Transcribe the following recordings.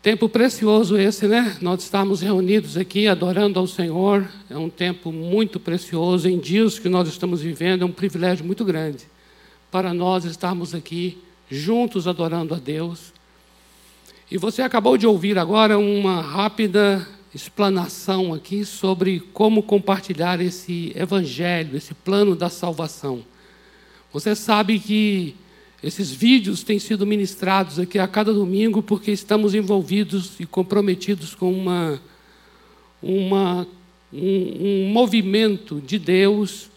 Tempo precioso esse, né? Nós estamos reunidos aqui adorando ao Senhor. É um tempo muito precioso. Em dias que nós estamos vivendo, é um privilégio muito grande para nós estarmos aqui juntos adorando a Deus. E você acabou de ouvir agora uma rápida explanação aqui sobre como compartilhar esse evangelho, esse plano da salvação. Você sabe que esses vídeos têm sido ministrados aqui a cada domingo porque estamos envolvidos e comprometidos com uma, uma, um, um movimento de Deus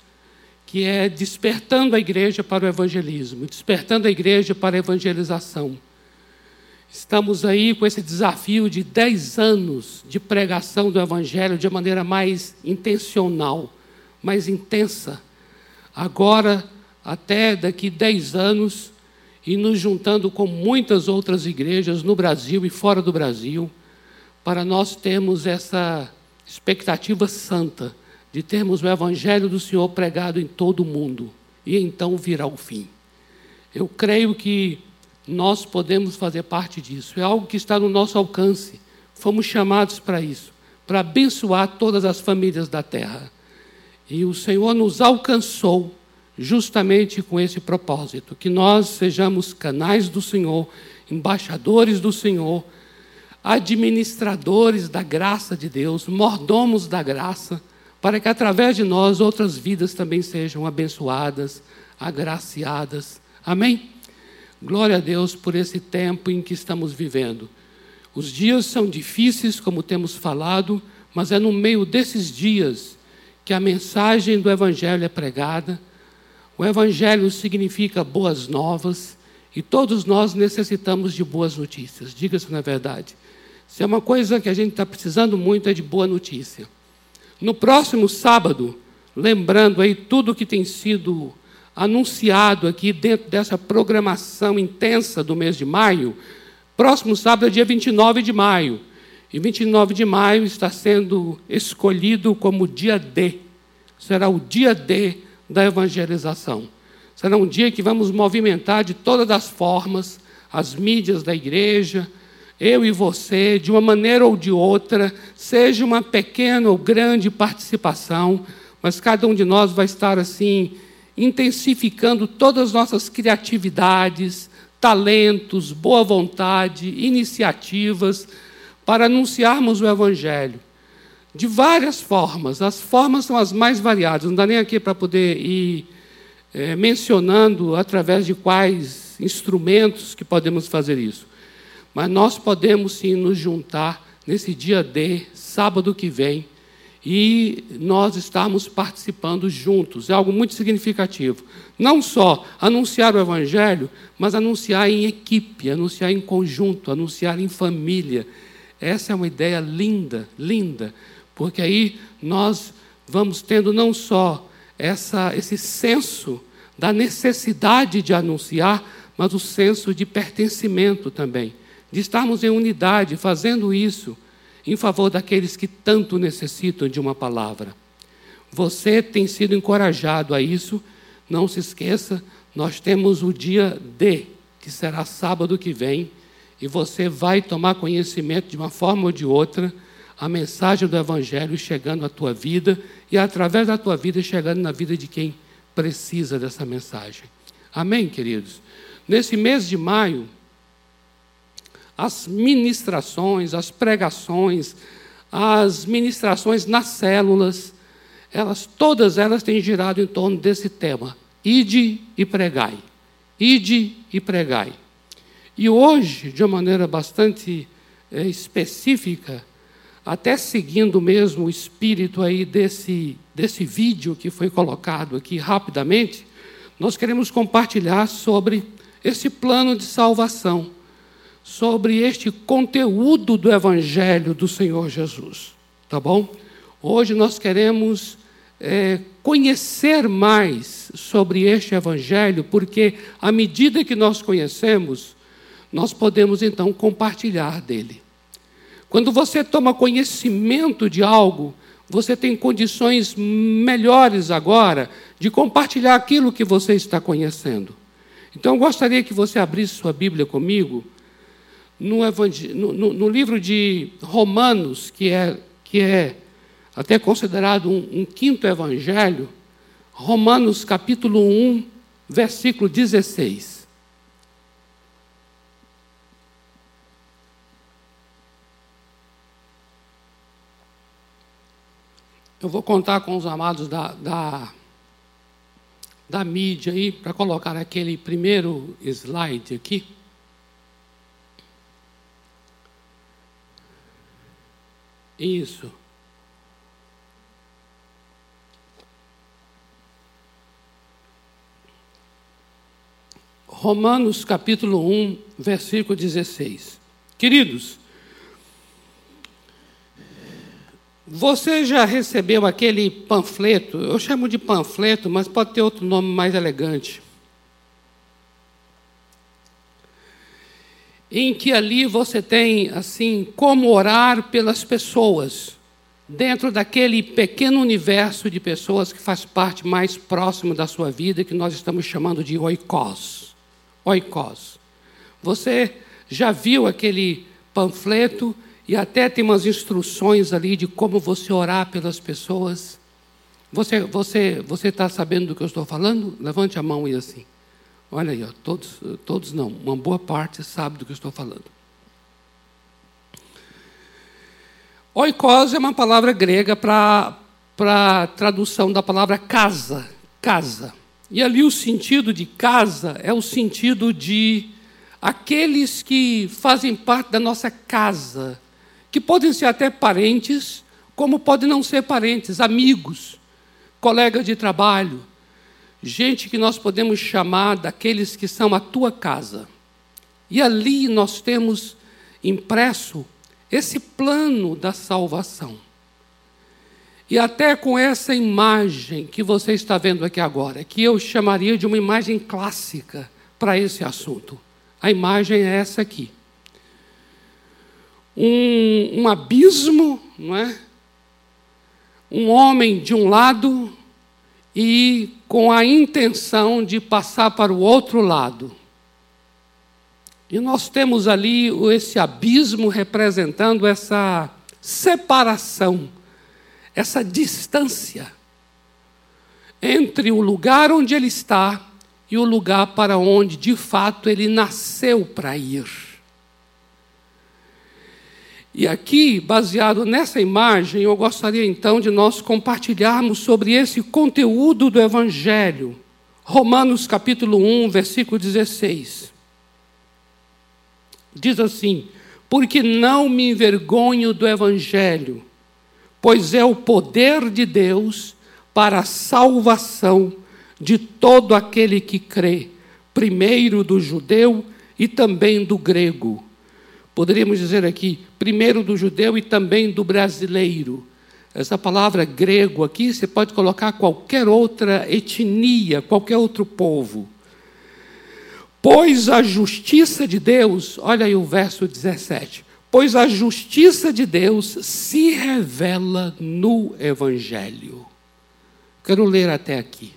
que é despertando a igreja para o evangelismo, despertando a igreja para a evangelização. Estamos aí com esse desafio de 10 anos de pregação do Evangelho de maneira mais intencional, mais intensa. Agora, até daqui 10 anos, e nos juntando com muitas outras igrejas no Brasil e fora do Brasil, para nós termos essa expectativa santa de termos o Evangelho do Senhor pregado em todo o mundo, e então virá o fim. Eu creio que nós podemos fazer parte disso, é algo que está no nosso alcance, fomos chamados para isso, para abençoar todas as famílias da terra. E o Senhor nos alcançou justamente com esse propósito, que nós sejamos canais do Senhor, embaixadores do Senhor, administradores da graça de Deus, mordomos da graça, para que através de nós outras vidas também sejam abençoadas, agraciadas. Amém? Glória a Deus por esse tempo em que estamos vivendo. Os dias são difíceis, como temos falado, mas é no meio desses dias que a mensagem do Evangelho é pregada o Evangelho significa boas novas e todos nós necessitamos de boas notícias, diga-se na verdade. Se é uma coisa que a gente está precisando muito é de boa notícia. No próximo sábado, lembrando aí tudo que tem sido anunciado aqui dentro dessa programação intensa do mês de maio, próximo sábado é dia 29 de maio. E 29 de maio está sendo escolhido como dia D. Será o dia D da evangelização. Será um dia que vamos movimentar de todas as formas as mídias da igreja, eu e você, de uma maneira ou de outra, seja uma pequena ou grande participação, mas cada um de nós vai estar assim, intensificando todas as nossas criatividades, talentos, boa vontade, iniciativas, para anunciarmos o Evangelho de várias formas. As formas são as mais variadas, não dá nem aqui para poder ir é, mencionando através de quais instrumentos que podemos fazer isso. Mas nós podemos sim nos juntar nesse dia D, sábado que vem, e nós estamos participando juntos. É algo muito significativo. Não só anunciar o Evangelho, mas anunciar em equipe, anunciar em conjunto, anunciar em família. Essa é uma ideia linda, linda porque aí nós vamos tendo não só essa, esse senso da necessidade de anunciar, mas o senso de pertencimento também, de estarmos em unidade, fazendo isso em favor daqueles que tanto necessitam de uma palavra. Você tem sido encorajado a isso, não se esqueça, nós temos o dia D, que será sábado que vem, e você vai tomar conhecimento de uma forma ou de outra a mensagem do Evangelho chegando à tua vida e através da tua vida chegando na vida de quem precisa dessa mensagem. Amém, queridos? Nesse mês de maio, as ministrações, as pregações, as ministrações nas células, elas todas elas têm girado em torno desse tema: ide e pregai. Ide e pregai. E hoje, de uma maneira bastante é, específica, até seguindo mesmo o espírito aí desse, desse vídeo que foi colocado aqui rapidamente, nós queremos compartilhar sobre esse plano de salvação, sobre este conteúdo do Evangelho do Senhor Jesus. Tá bom? Hoje nós queremos é, conhecer mais sobre este Evangelho, porque à medida que nós conhecemos, nós podemos então compartilhar dele. Quando você toma conhecimento de algo, você tem condições melhores agora de compartilhar aquilo que você está conhecendo. Então, eu gostaria que você abrisse sua Bíblia comigo no, no, no, livro de Romanos, que é, que é até considerado um, um quinto evangelho, Romanos capítulo 1, versículo 16. Eu vou contar com os amados da, da, da mídia aí, para colocar aquele primeiro slide aqui. Isso. Romanos capítulo 1, versículo 16. Queridos, você já recebeu aquele panfleto? Eu chamo de panfleto, mas pode ter outro nome mais elegante. Em que ali você tem, assim, como orar pelas pessoas, dentro daquele pequeno universo de pessoas que faz parte mais próximo da sua vida, que nós estamos chamando de oikos oikos. Você já viu aquele panfleto e até tem umas instruções ali de como você orar pelas pessoas. Você você você está sabendo do que eu estou falando? Levante a mão e assim. Olha aí, ó, todos todos não, uma boa parte sabe do que eu estou falando. Oikos é uma palavra grega para para tradução da palavra casa, casa. E ali o sentido de casa é o sentido de aqueles que fazem parte da nossa casa, que podem ser até parentes, como podem não ser parentes, amigos, colegas de trabalho, gente que nós podemos chamar daqueles que são a tua casa. E ali nós temos impresso esse plano da salvação. E até com essa imagem que você está vendo aqui agora, que eu chamaria de uma imagem clássica para esse assunto. A imagem é essa aqui. Um, um abismo, não é? Um homem de um lado e com a intenção de passar para o outro lado. E nós temos ali esse abismo representando essa separação essa distância entre o lugar onde ele está e o lugar para onde de fato ele nasceu para ir. E aqui, baseado nessa imagem, eu gostaria então de nós compartilharmos sobre esse conteúdo do Evangelho. Romanos capítulo 1, versículo 16. Diz assim: Porque não me envergonho do Evangelho pois é o poder de Deus para a salvação de todo aquele que crê, primeiro do judeu e também do grego. Poderíamos dizer aqui, primeiro do judeu e também do brasileiro. Essa palavra grego aqui, você pode colocar qualquer outra etnia, qualquer outro povo. Pois a justiça de Deus, olha aí o verso 17 pois a justiça de Deus se revela no Evangelho. Quero ler até aqui.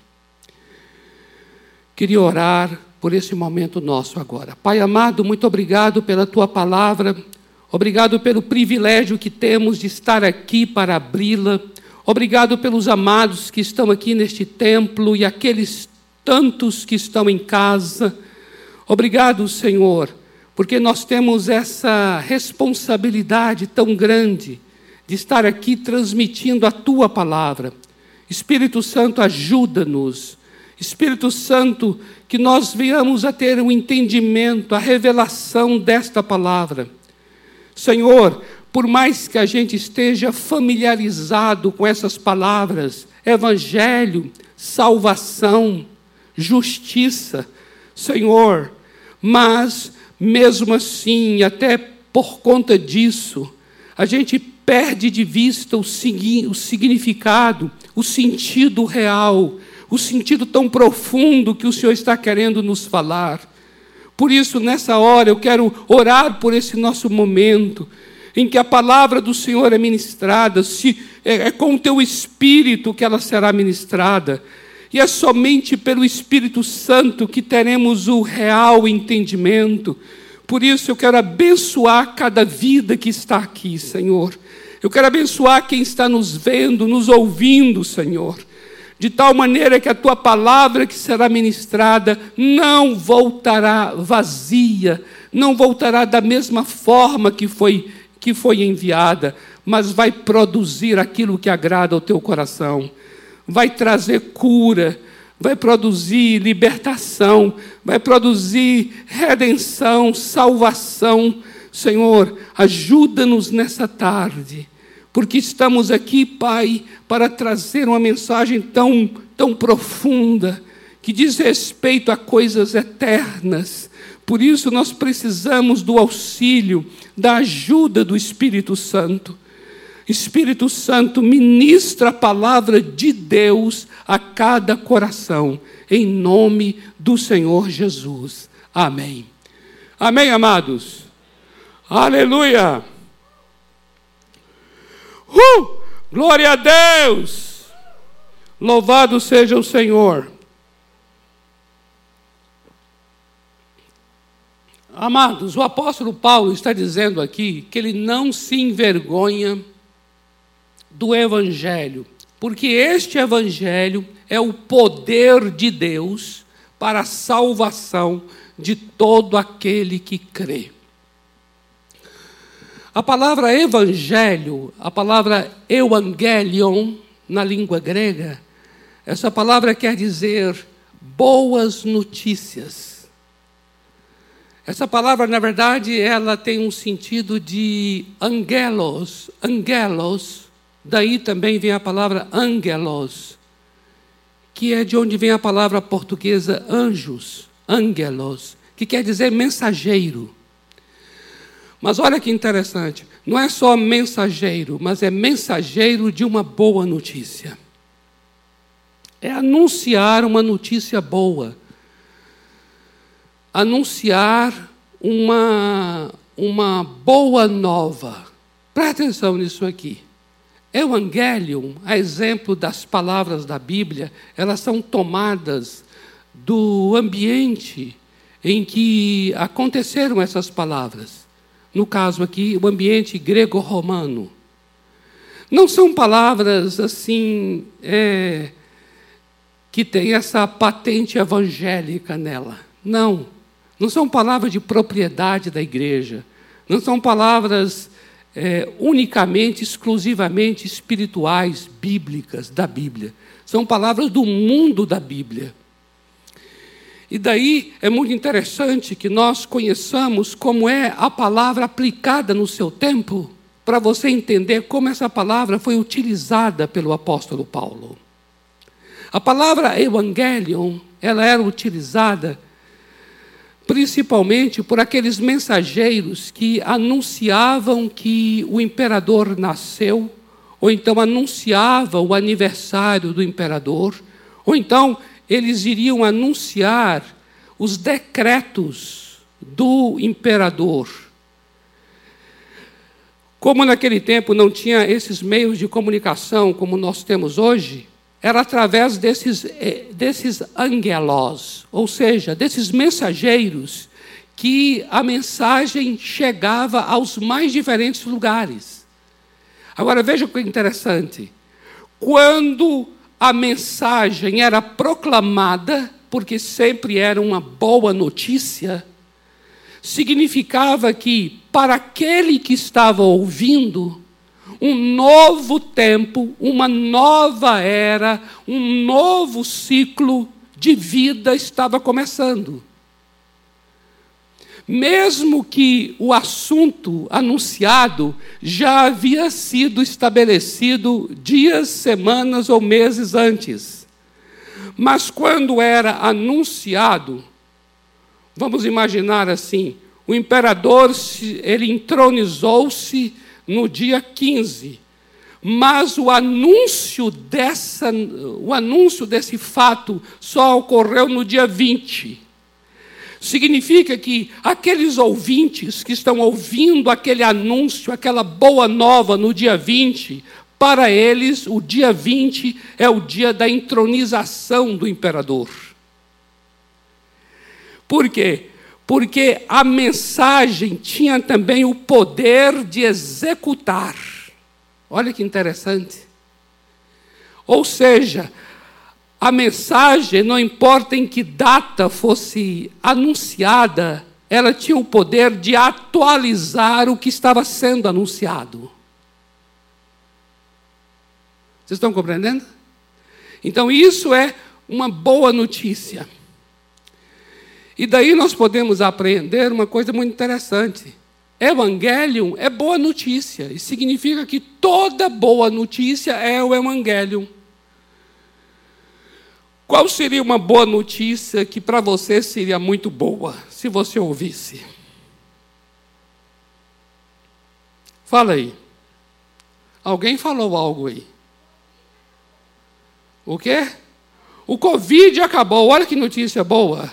Queria orar por esse momento nosso agora. Pai amado, muito obrigado pela tua palavra, obrigado pelo privilégio que temos de estar aqui para abri-la, obrigado pelos amados que estão aqui neste templo e aqueles tantos que estão em casa. Obrigado, Senhor porque nós temos essa responsabilidade tão grande de estar aqui transmitindo a tua palavra. Espírito Santo, ajuda-nos. Espírito Santo, que nós venhamos a ter o um entendimento, a revelação desta palavra. Senhor, por mais que a gente esteja familiarizado com essas palavras, evangelho, salvação, justiça, Senhor, mas mesmo assim, até por conta disso, a gente perde de vista o, o significado, o sentido real, o sentido tão profundo que o Senhor está querendo nos falar. Por isso, nessa hora, eu quero orar por esse nosso momento, em que a palavra do Senhor é ministrada, se, é, é com o teu espírito que ela será ministrada. E é somente pelo Espírito Santo que teremos o real entendimento, Por isso eu quero abençoar cada vida que está aqui, Senhor. Eu quero abençoar quem está nos vendo, nos ouvindo, Senhor. De tal maneira que a tua palavra que será ministrada não voltará vazia, não voltará da mesma forma que foi que foi enviada, mas vai produzir aquilo que agrada ao teu coração. Vai trazer cura, vai produzir libertação, vai produzir redenção, salvação. Senhor, ajuda-nos nessa tarde, porque estamos aqui, Pai, para trazer uma mensagem tão, tão profunda, que diz respeito a coisas eternas. Por isso, nós precisamos do auxílio, da ajuda do Espírito Santo. Espírito Santo, ministra a palavra de Deus a cada coração, em nome do Senhor Jesus. Amém. Amém, amados? Aleluia! Uh! Glória a Deus! Louvado seja o Senhor. Amados, o apóstolo Paulo está dizendo aqui que ele não se envergonha do Evangelho, porque este Evangelho é o poder de Deus para a salvação de todo aquele que crê. A palavra evangelho, a palavra evangelion na língua grega, essa palavra quer dizer boas notícias. Essa palavra, na verdade, ela tem um sentido de angelos, angelos, Daí também vem a palavra angelos, que é de onde vem a palavra portuguesa anjos, angelos, que quer dizer mensageiro. Mas olha que interessante, não é só mensageiro, mas é mensageiro de uma boa notícia. É anunciar uma notícia boa. Anunciar uma, uma boa nova. Presta atenção nisso aqui. Evangelium, a exemplo das palavras da Bíblia, elas são tomadas do ambiente em que aconteceram essas palavras. No caso aqui, o ambiente grego-romano. Não são palavras assim é, que têm essa patente evangélica nela. Não. Não são palavras de propriedade da igreja. Não são palavras é, unicamente, exclusivamente espirituais, bíblicas, da Bíblia. São palavras do mundo da Bíblia. E daí é muito interessante que nós conheçamos como é a palavra aplicada no seu tempo, para você entender como essa palavra foi utilizada pelo apóstolo Paulo. A palavra evangelion, ela era utilizada principalmente por aqueles mensageiros que anunciavam que o imperador nasceu, ou então anunciavam o aniversário do imperador, ou então eles iriam anunciar os decretos do imperador. Como naquele tempo não tinha esses meios de comunicação como nós temos hoje, era através desses, eh, desses angelos, ou seja, desses mensageiros, que a mensagem chegava aos mais diferentes lugares. Agora veja que é interessante. Quando a mensagem era proclamada, porque sempre era uma boa notícia, significava que, para aquele que estava ouvindo, um novo tempo, uma nova era, um novo ciclo de vida estava começando. Mesmo que o assunto anunciado já havia sido estabelecido dias, semanas ou meses antes. Mas quando era anunciado, vamos imaginar assim, o imperador ele entronizou-se no dia 15. Mas o anúncio dessa, o anúncio desse fato só ocorreu no dia 20. Significa que aqueles ouvintes que estão ouvindo aquele anúncio, aquela boa nova no dia 20, para eles o dia 20 é o dia da entronização do imperador. Por quê? porque a mensagem tinha também o poder de executar. Olha que interessante. Ou seja, a mensagem, não importa em que data fosse anunciada, ela tinha o poder de atualizar o que estava sendo anunciado. Vocês estão compreendendo? Então, isso é uma boa notícia. E daí nós podemos aprender uma coisa muito interessante. Evangelium é boa notícia, e significa que toda boa notícia é o Evangelium. Qual seria uma boa notícia que para você seria muito boa, se você ouvisse? Fala aí. Alguém falou algo aí? O quê? O Covid acabou. Olha que notícia boa.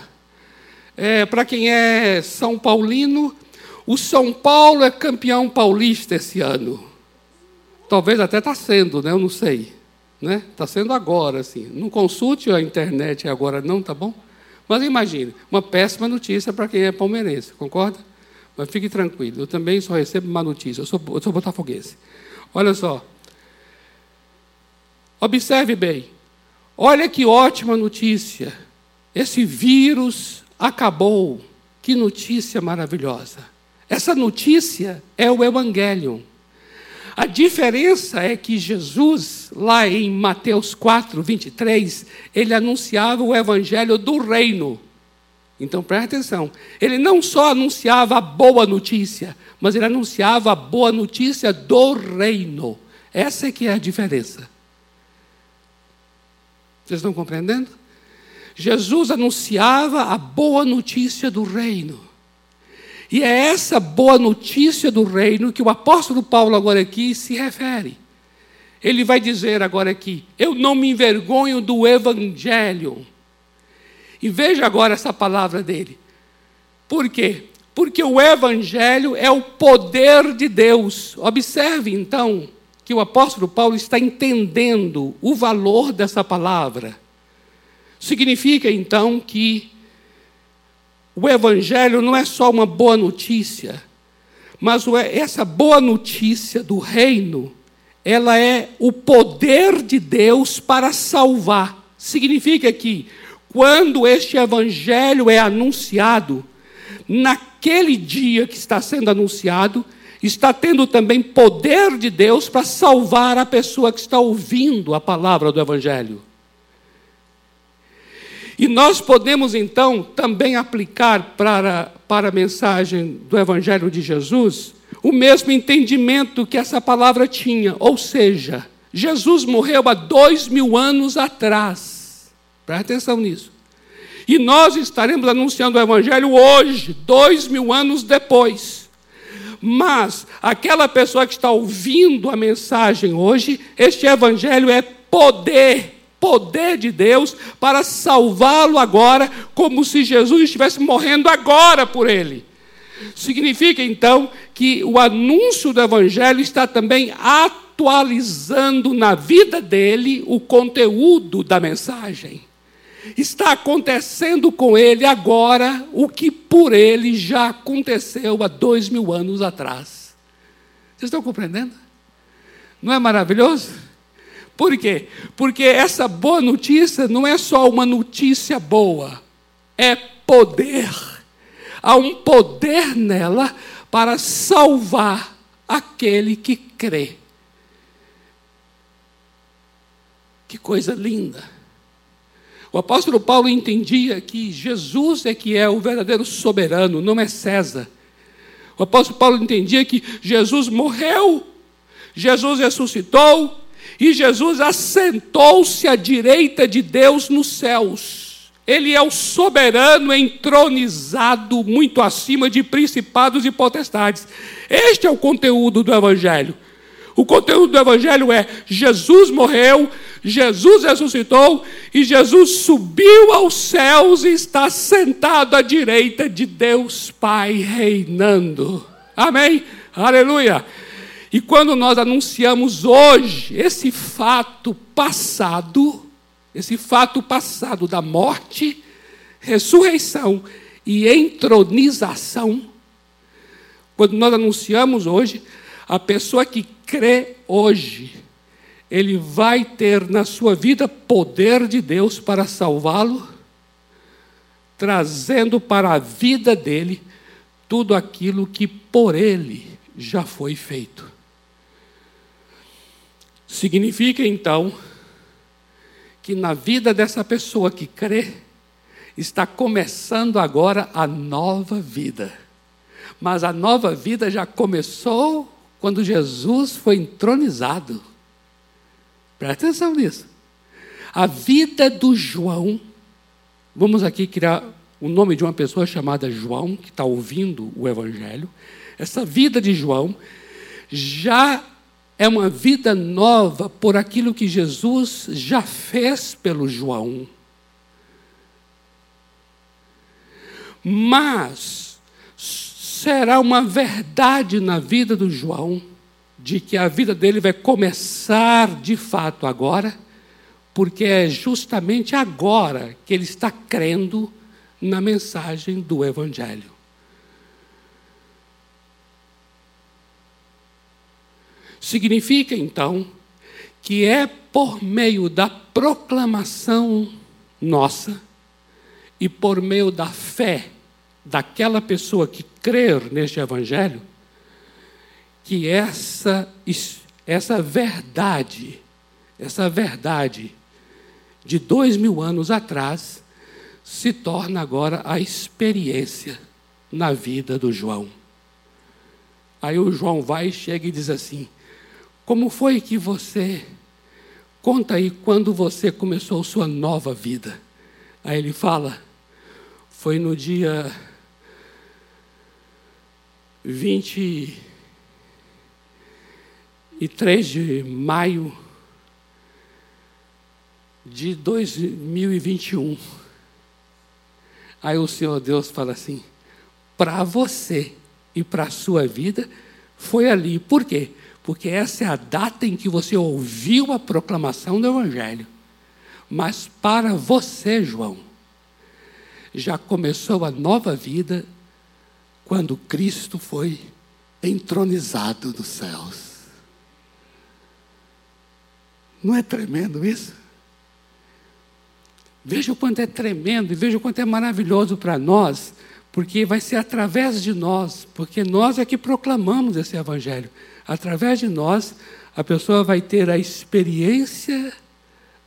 É, para quem é São Paulino, o São Paulo é campeão paulista esse ano. Talvez até está sendo, né? Eu não sei. Né? Está sendo agora, assim. Não consulte a internet agora, não, tá bom? Mas imagine, uma péssima notícia para quem é palmeirense, concorda? Mas fique tranquilo, eu também só recebo má notícia, eu sou, eu sou botafoguense. Olha só. Observe bem. Olha que ótima notícia. Esse vírus acabou. Que notícia maravilhosa. Essa notícia é o Evangelho. A diferença é que Jesus, lá em Mateus 4, 23, ele anunciava o evangelho do reino. Então preste atenção. Ele não só anunciava a boa notícia, mas ele anunciava a boa notícia do reino. Essa é que é a diferença. Vocês estão compreendendo? Jesus anunciava a boa notícia do reino. E é essa boa notícia do reino que o apóstolo Paulo agora aqui se refere. Ele vai dizer agora aqui: Eu não me envergonho do evangelho. E veja agora essa palavra dele. Por quê? Porque o evangelho é o poder de Deus. Observe então que o apóstolo Paulo está entendendo o valor dessa palavra. Significa então que o Evangelho não é só uma boa notícia, mas essa boa notícia do reino, ela é o poder de Deus para salvar. Significa que, quando este Evangelho é anunciado, naquele dia que está sendo anunciado, está tendo também poder de Deus para salvar a pessoa que está ouvindo a palavra do Evangelho. E nós podemos então também aplicar para, para a mensagem do Evangelho de Jesus o mesmo entendimento que essa palavra tinha, ou seja, Jesus morreu há dois mil anos atrás. Presta atenção nisso. E nós estaremos anunciando o Evangelho hoje, dois mil anos depois. Mas aquela pessoa que está ouvindo a mensagem hoje, este Evangelho é poder poder de Deus para salvá-lo agora, como se Jesus estivesse morrendo agora por ele. Significa então que o anúncio do Evangelho está também atualizando na vida dele o conteúdo da mensagem. Está acontecendo com ele agora o que por ele já aconteceu há dois mil anos atrás. Vocês estão compreendendo? Não é maravilhoso? Por quê? Porque essa boa notícia não é só uma notícia boa, é poder. Há um poder nela para salvar aquele que crê. Que coisa linda. O apóstolo Paulo entendia que Jesus é que é o verdadeiro soberano, não é César. O apóstolo Paulo entendia que Jesus morreu, Jesus ressuscitou, e Jesus assentou-se à direita de Deus nos céus. Ele é o soberano entronizado muito acima de principados e potestades. Este é o conteúdo do Evangelho. O conteúdo do Evangelho é: Jesus morreu, Jesus ressuscitou e Jesus subiu aos céus e está sentado à direita de Deus Pai, reinando. Amém? Aleluia. E quando nós anunciamos hoje esse fato passado, esse fato passado da morte, ressurreição e entronização. Quando nós anunciamos hoje, a pessoa que crê hoje, ele vai ter na sua vida poder de Deus para salvá-lo, trazendo para a vida dele tudo aquilo que por ele já foi feito. Significa então que na vida dessa pessoa que crê, está começando agora a nova vida. Mas a nova vida já começou quando Jesus foi entronizado. Presta atenção nisso. A vida do João, vamos aqui criar o nome de uma pessoa chamada João, que está ouvindo o Evangelho. Essa vida de João já é uma vida nova por aquilo que Jesus já fez pelo João. Mas será uma verdade na vida do João de que a vida dele vai começar de fato agora, porque é justamente agora que ele está crendo na mensagem do Evangelho. Significa então que é por meio da proclamação nossa e por meio da fé daquela pessoa que crer neste Evangelho que essa, essa verdade, essa verdade de dois mil anos atrás, se torna agora a experiência na vida do João. Aí o João vai, chega e diz assim: Como foi que você. Conta aí quando você começou sua nova vida. Aí ele fala: Foi no dia 20 e 3 de maio de 2021. Aí o Senhor Deus fala assim: para você e para a sua vida, foi ali. Por quê? Porque essa é a data em que você ouviu a proclamação do Evangelho. Mas para você, João, já começou a nova vida quando Cristo foi entronizado nos céus. Não é tremendo isso? Veja o quanto é tremendo e veja o quanto é maravilhoso para nós, porque vai ser através de nós, porque nós é que proclamamos esse Evangelho. Através de nós, a pessoa vai ter a experiência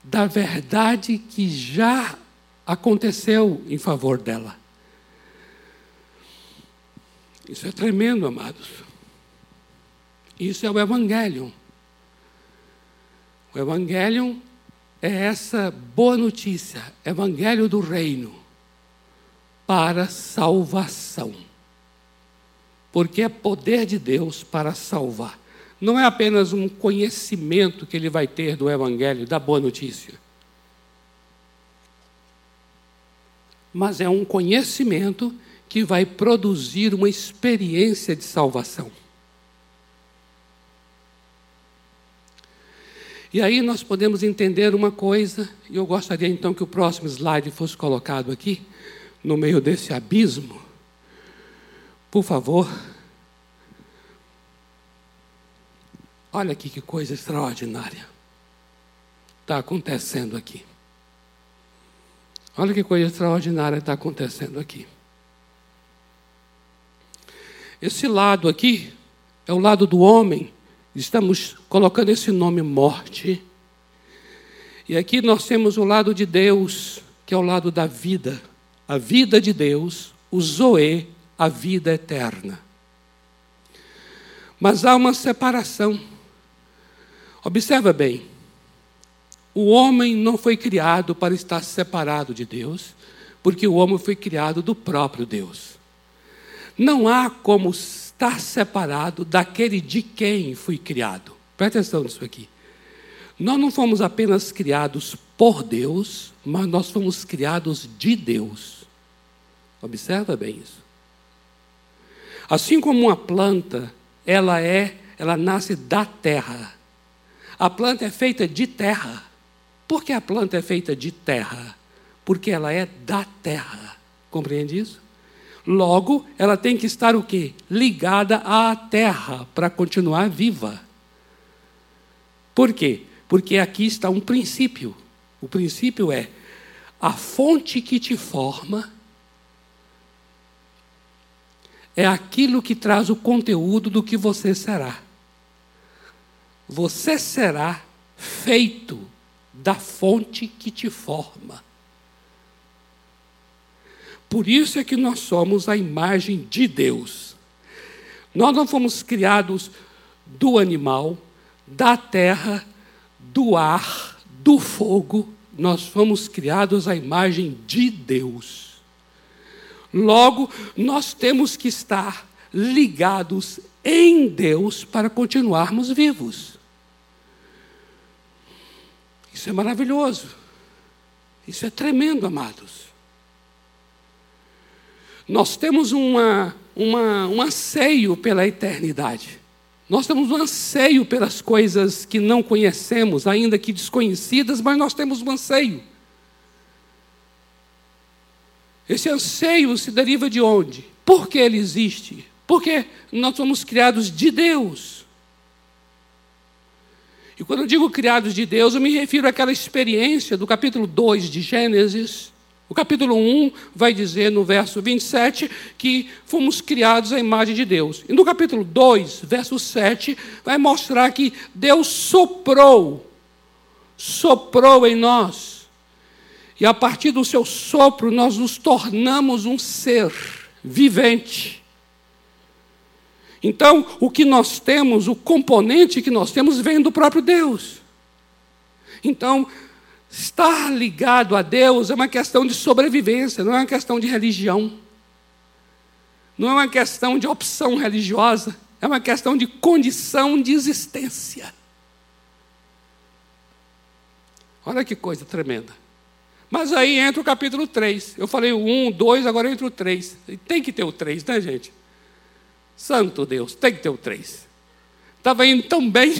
da verdade que já aconteceu em favor dela. Isso é tremendo, amados. Isso é o Evangelho. O Evangelho é essa boa notícia, Evangelho do Reino, para salvação. Porque é poder de Deus para salvar. Não é apenas um conhecimento que ele vai ter do Evangelho, da boa notícia. Mas é um conhecimento que vai produzir uma experiência de salvação. E aí nós podemos entender uma coisa, e eu gostaria então que o próximo slide fosse colocado aqui, no meio desse abismo. Por favor. Olha aqui que coisa extraordinária está acontecendo aqui. Olha que coisa extraordinária está acontecendo aqui. Esse lado aqui é o lado do homem Estamos colocando esse nome morte. E aqui nós temos o lado de Deus, que é o lado da vida. A vida de Deus, o Zoe, a vida eterna. Mas há uma separação. Observa bem. O homem não foi criado para estar separado de Deus, porque o homem foi criado do próprio Deus. Não há como estar separado daquele de quem fui criado. Presta atenção nisso aqui. Nós não fomos apenas criados por Deus, mas nós fomos criados de Deus. Observa bem isso. Assim como uma planta, ela é, ela nasce da terra. A planta é feita de terra. Por que a planta é feita de terra? Porque ela é da terra. Compreende isso? Logo, ela tem que estar o quê? Ligada à terra para continuar viva. Por quê? Porque aqui está um princípio. O princípio é a fonte que te forma é aquilo que traz o conteúdo do que você será. Você será feito da fonte que te forma. Por isso é que nós somos a imagem de Deus. Nós não fomos criados do animal, da terra, do ar, do fogo, nós fomos criados à imagem de Deus. Logo, nós temos que estar ligados em Deus para continuarmos vivos. Isso é maravilhoso. Isso é tremendo, amados. Nós temos uma, uma, um anseio pela eternidade. Nós temos um anseio pelas coisas que não conhecemos, ainda que desconhecidas, mas nós temos um anseio. Esse anseio se deriva de onde? Por que ele existe? Porque nós somos criados de Deus. E quando eu digo criados de Deus, eu me refiro àquela experiência do capítulo 2 de Gênesis, o capítulo 1 vai dizer no verso 27 que fomos criados à imagem de Deus. E no capítulo 2, verso 7, vai mostrar que Deus soprou, soprou em nós. E a partir do seu sopro, nós nos tornamos um ser vivente. Então, o que nós temos, o componente que nós temos, vem do próprio Deus. Então, Estar ligado a Deus é uma questão de sobrevivência, não é uma questão de religião. Não é uma questão de opção religiosa, é uma questão de condição de existência. Olha que coisa tremenda. Mas aí entra o capítulo 3. Eu falei o 1, 2, agora entra o 3. E tem que ter o 3, né, gente? Santo Deus, tem que ter o 3. Estava indo tão bem.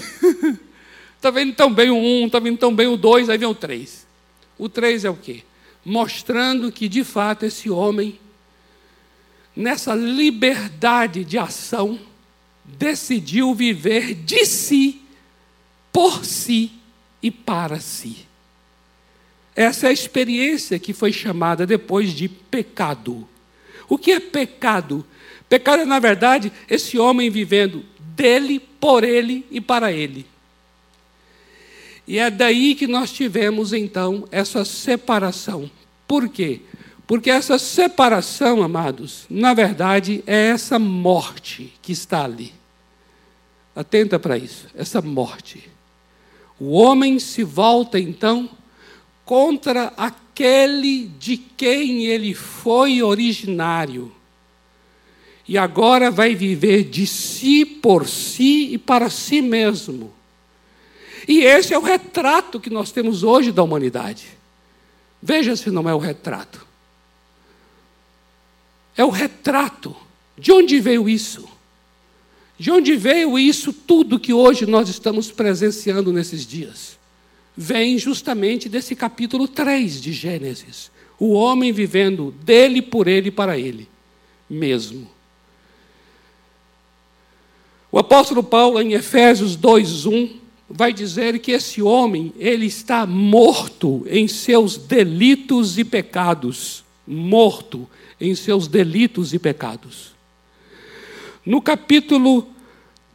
Está vendo tão bem o 1, está vendo tão bem o 2, aí vem o 3. O 3 é o quê? Mostrando que, de fato, esse homem, nessa liberdade de ação, decidiu viver de si, por si e para si. Essa é a experiência que foi chamada depois de pecado. O que é pecado? Pecado é, na verdade, esse homem vivendo dele, por ele e para ele. E é daí que nós tivemos então essa separação. Por quê? Porque essa separação, amados, na verdade é essa morte que está ali. Atenta para isso, essa morte. O homem se volta então contra aquele de quem ele foi originário. E agora vai viver de si, por si e para si mesmo. E esse é o retrato que nós temos hoje da humanidade. Veja se não é o retrato. É o retrato. De onde veio isso? De onde veio isso tudo que hoje nós estamos presenciando nesses dias? Vem justamente desse capítulo 3 de Gênesis. O homem vivendo dele, por ele para ele mesmo. O apóstolo Paulo, em Efésios 2:1, vai dizer que esse homem, ele está morto em seus delitos e pecados, morto em seus delitos e pecados. No capítulo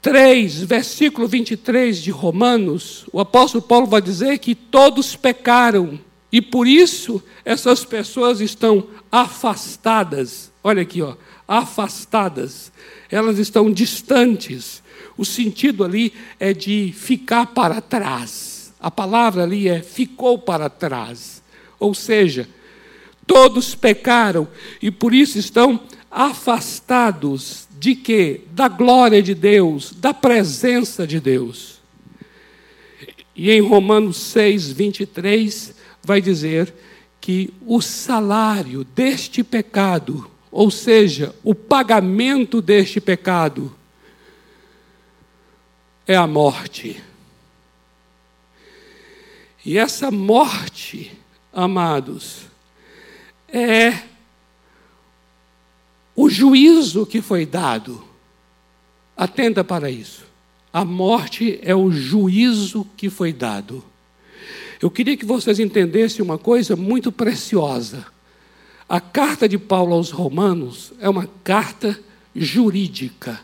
3, versículo 23 de Romanos, o apóstolo Paulo vai dizer que todos pecaram e por isso essas pessoas estão afastadas. Olha aqui, ó, afastadas. Elas estão distantes o sentido ali é de ficar para trás. A palavra ali é ficou para trás. Ou seja, todos pecaram e por isso estão afastados de quê? Da glória de Deus, da presença de Deus. E em Romanos 6, 23, vai dizer que o salário deste pecado, ou seja, o pagamento deste pecado, é a morte. E essa morte, amados, é o juízo que foi dado. Atenta para isso. A morte é o juízo que foi dado. Eu queria que vocês entendessem uma coisa muito preciosa. A carta de Paulo aos Romanos é uma carta jurídica.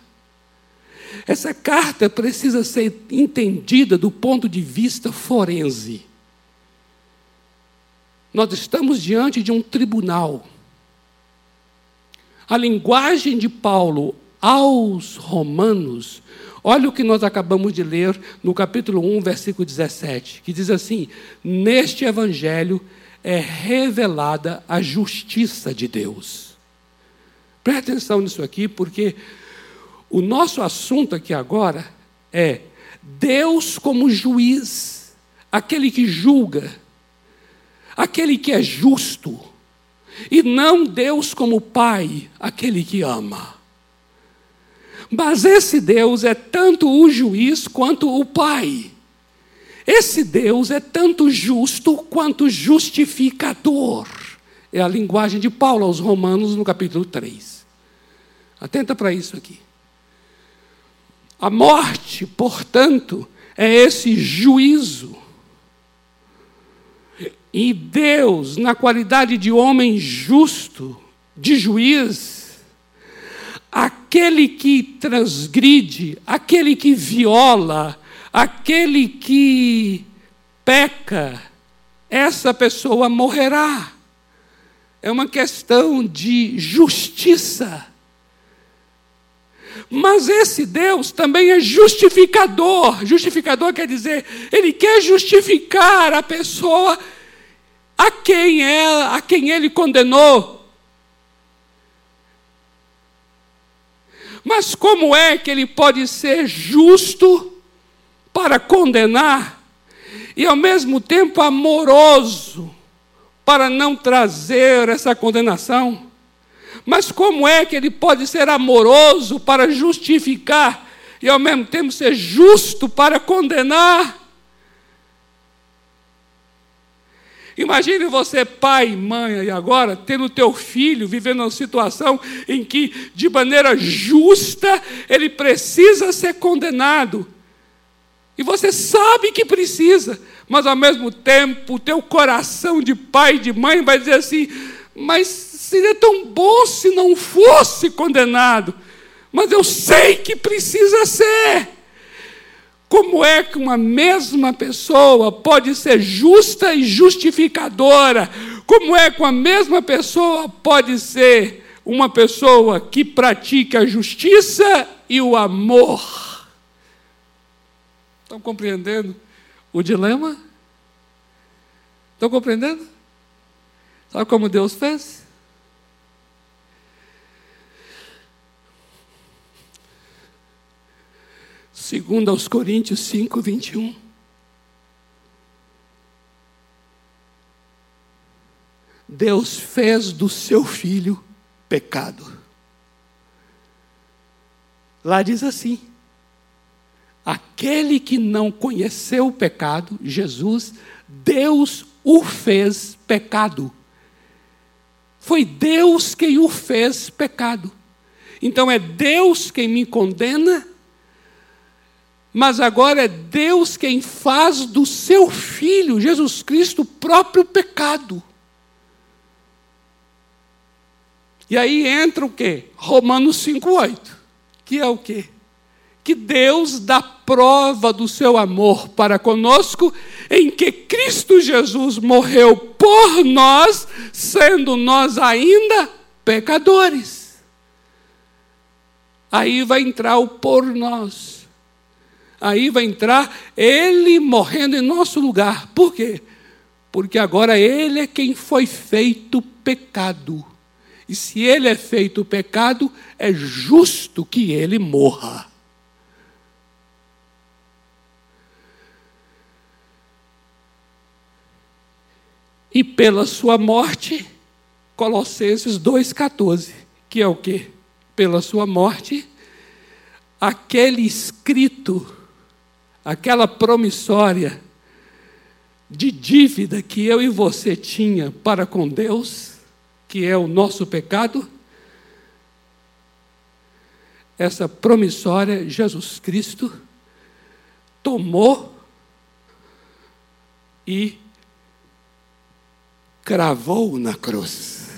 Essa carta precisa ser entendida do ponto de vista forense. Nós estamos diante de um tribunal. A linguagem de Paulo aos Romanos, olha o que nós acabamos de ler no capítulo 1, versículo 17, que diz assim: Neste evangelho é revelada a justiça de Deus. Preste atenção nisso aqui, porque o nosso assunto aqui agora é Deus como juiz, aquele que julga aquele que é justo, e não Deus como Pai, aquele que ama. Mas esse Deus é tanto o juiz quanto o Pai. Esse Deus é tanto justo quanto justificador. É a linguagem de Paulo aos Romanos no capítulo 3. Atenta para isso aqui. A morte, portanto, é esse juízo e Deus, na qualidade de homem justo, de juiz, aquele que transgride, aquele que viola, aquele que peca, essa pessoa morrerá. É uma questão de justiça. Mas esse Deus também é justificador. Justificador quer dizer, ele quer justificar a pessoa a quem é, a quem ele condenou. Mas como é que ele pode ser justo para condenar e ao mesmo tempo amoroso para não trazer essa condenação? Mas como é que ele pode ser amoroso para justificar e ao mesmo tempo ser justo para condenar? Imagine você, pai e mãe, e agora, tendo teu filho vivendo uma situação em que, de maneira justa, ele precisa ser condenado. E você sabe que precisa, mas ao mesmo tempo, o teu coração de pai e de mãe vai dizer assim: mas seria tão bom se não fosse condenado. Mas eu sei que precisa ser. Como é que uma mesma pessoa pode ser justa e justificadora? Como é que uma mesma pessoa pode ser uma pessoa que pratica a justiça e o amor? Estão compreendendo o dilema? Estão compreendendo? Sabe como Deus fez? Segundo aos Coríntios 5, 21. Deus fez do seu filho pecado. Lá diz assim: aquele que não conheceu o pecado, Jesus, Deus o fez pecado. Foi Deus quem o fez pecado. Então é Deus quem me condena mas agora é Deus quem faz do seu filho, Jesus Cristo, o próprio pecado. E aí entra o quê? Romanos 5,8, que é o quê? Que Deus dá prova do seu amor para conosco, em que Cristo Jesus morreu por nós, sendo nós ainda pecadores. Aí vai entrar o por nós aí vai entrar ele morrendo em nosso lugar. Por quê? Porque agora ele é quem foi feito pecado. E se ele é feito pecado, é justo que ele morra. E pela sua morte, Colossenses 2,14, que é o quê? Pela sua morte, aquele escrito aquela promissória de dívida que eu e você tinha para com Deus, que é o nosso pecado, essa promissória Jesus Cristo tomou e cravou na cruz.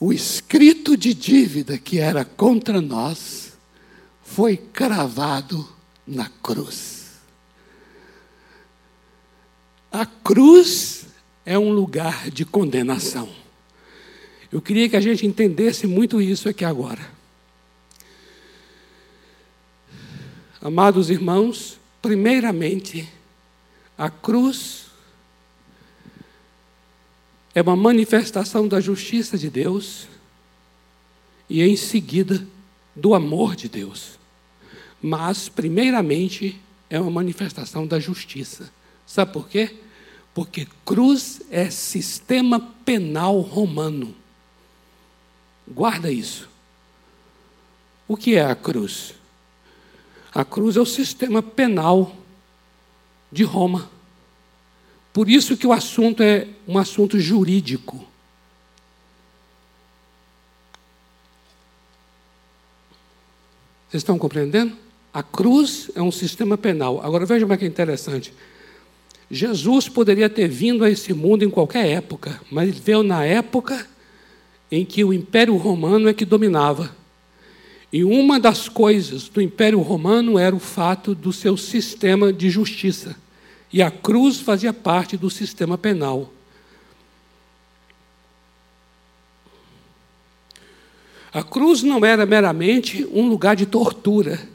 O escrito de dívida que era contra nós foi cravado na cruz. A cruz é um lugar de condenação. Eu queria que a gente entendesse muito isso aqui agora. Amados irmãos, primeiramente, a cruz é uma manifestação da justiça de Deus e, em seguida, do amor de Deus. Mas, primeiramente, é uma manifestação da justiça. Sabe por quê? Porque cruz é sistema penal romano. Guarda isso. O que é a cruz? A cruz é o sistema penal de Roma. Por isso que o assunto é um assunto jurídico. Vocês estão compreendendo? A cruz é um sistema penal. Agora veja como é que é interessante. Jesus poderia ter vindo a esse mundo em qualquer época, mas ele veio na época em que o Império Romano é que dominava. E uma das coisas do Império Romano era o fato do seu sistema de justiça. E a cruz fazia parte do sistema penal. A cruz não era meramente um lugar de tortura.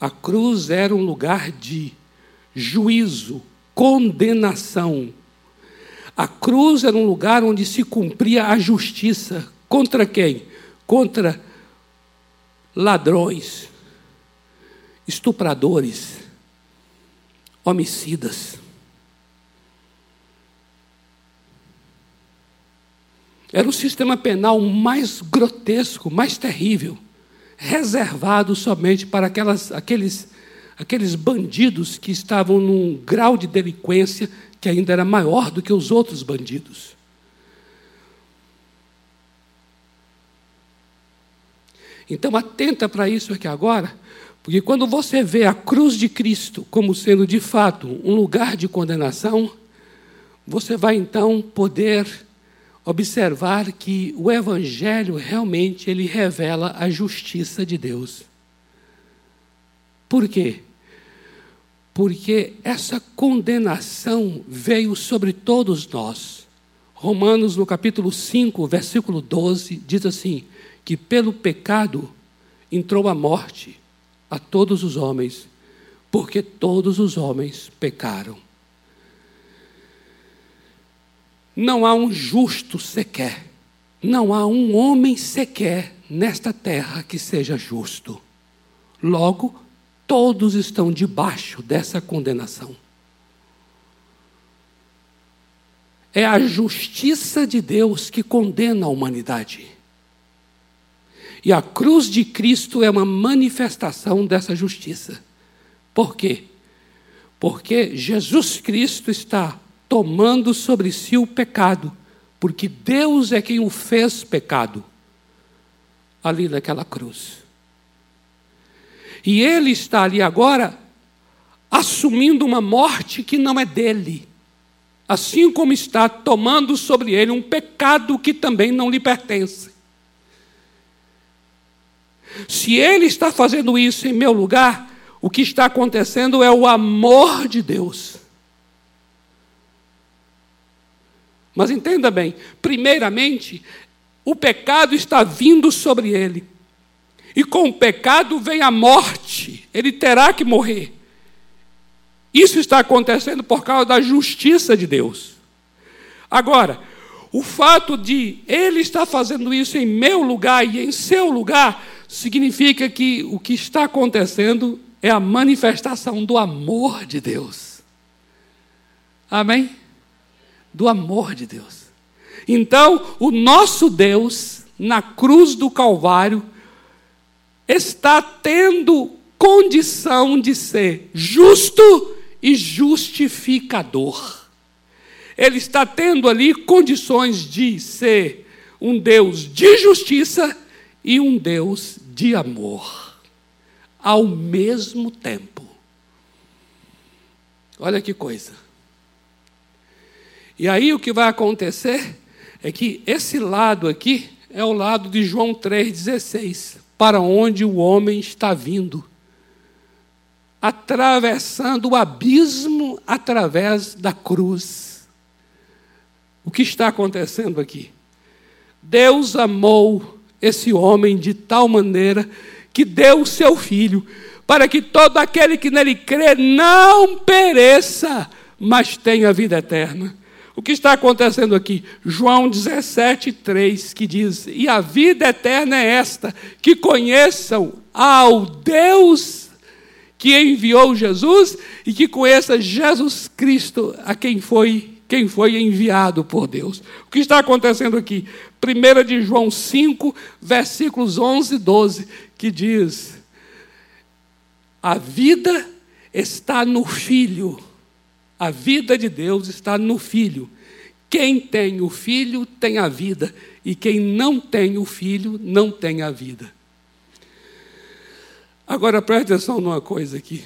A cruz era um lugar de juízo, condenação. A cruz era um lugar onde se cumpria a justiça. Contra quem? Contra ladrões, estupradores, homicidas. Era o sistema penal mais grotesco, mais terrível, reservado somente para aquelas, aqueles, aqueles bandidos que estavam num grau de delinquência que ainda era maior do que os outros bandidos. Então, atenta para isso aqui agora, porque quando você vê a cruz de Cristo como sendo de fato um lugar de condenação, você vai então poder observar que o evangelho realmente ele revela a justiça de Deus. Por quê? Porque essa condenação veio sobre todos nós. Romanos, no capítulo 5, versículo 12, diz assim: que pelo pecado entrou a morte a todos os homens, porque todos os homens pecaram. Não há um justo sequer, não há um homem sequer nesta terra que seja justo. Logo, todos estão debaixo dessa condenação. É a justiça de Deus que condena a humanidade. E a cruz de Cristo é uma manifestação dessa justiça. Por quê? Porque Jesus Cristo está tomando sobre si o pecado, porque Deus é quem o fez pecado, ali naquela cruz. E ele está ali agora assumindo uma morte que não é dele, assim como está tomando sobre ele um pecado que também não lhe pertence. Se ele está fazendo isso em meu lugar, o que está acontecendo é o amor de Deus. Mas entenda bem, primeiramente, o pecado está vindo sobre ele. E com o pecado vem a morte, ele terá que morrer. Isso está acontecendo por causa da justiça de Deus. Agora, o fato de ele estar fazendo isso em meu lugar e em seu lugar significa que o que está acontecendo é a manifestação do amor de Deus. Amém? Do amor de Deus. Então, o nosso Deus, na cruz do Calvário, está tendo condição de ser justo e justificador. Ele está tendo ali condições de ser um Deus de justiça e um Deus de amor, ao mesmo tempo. Olha que coisa. E aí o que vai acontecer é que esse lado aqui é o lado de João 3,16, para onde o homem está vindo, atravessando o abismo através da cruz. O que está acontecendo aqui? Deus amou esse homem de tal maneira que deu o seu filho, para que todo aquele que nele crê não pereça, mas tenha vida eterna. O que está acontecendo aqui? João 17, 3, que diz: E a vida eterna é esta, que conheçam ao Deus que enviou Jesus e que conheça Jesus Cristo, a quem foi, quem foi enviado por Deus. O que está acontecendo aqui? 1 de João 5, versículos 11 e 12, que diz: A vida está no Filho a vida de Deus está no Filho. Quem tem o Filho tem a vida, e quem não tem o Filho não tem a vida. Agora preste atenção numa coisa aqui,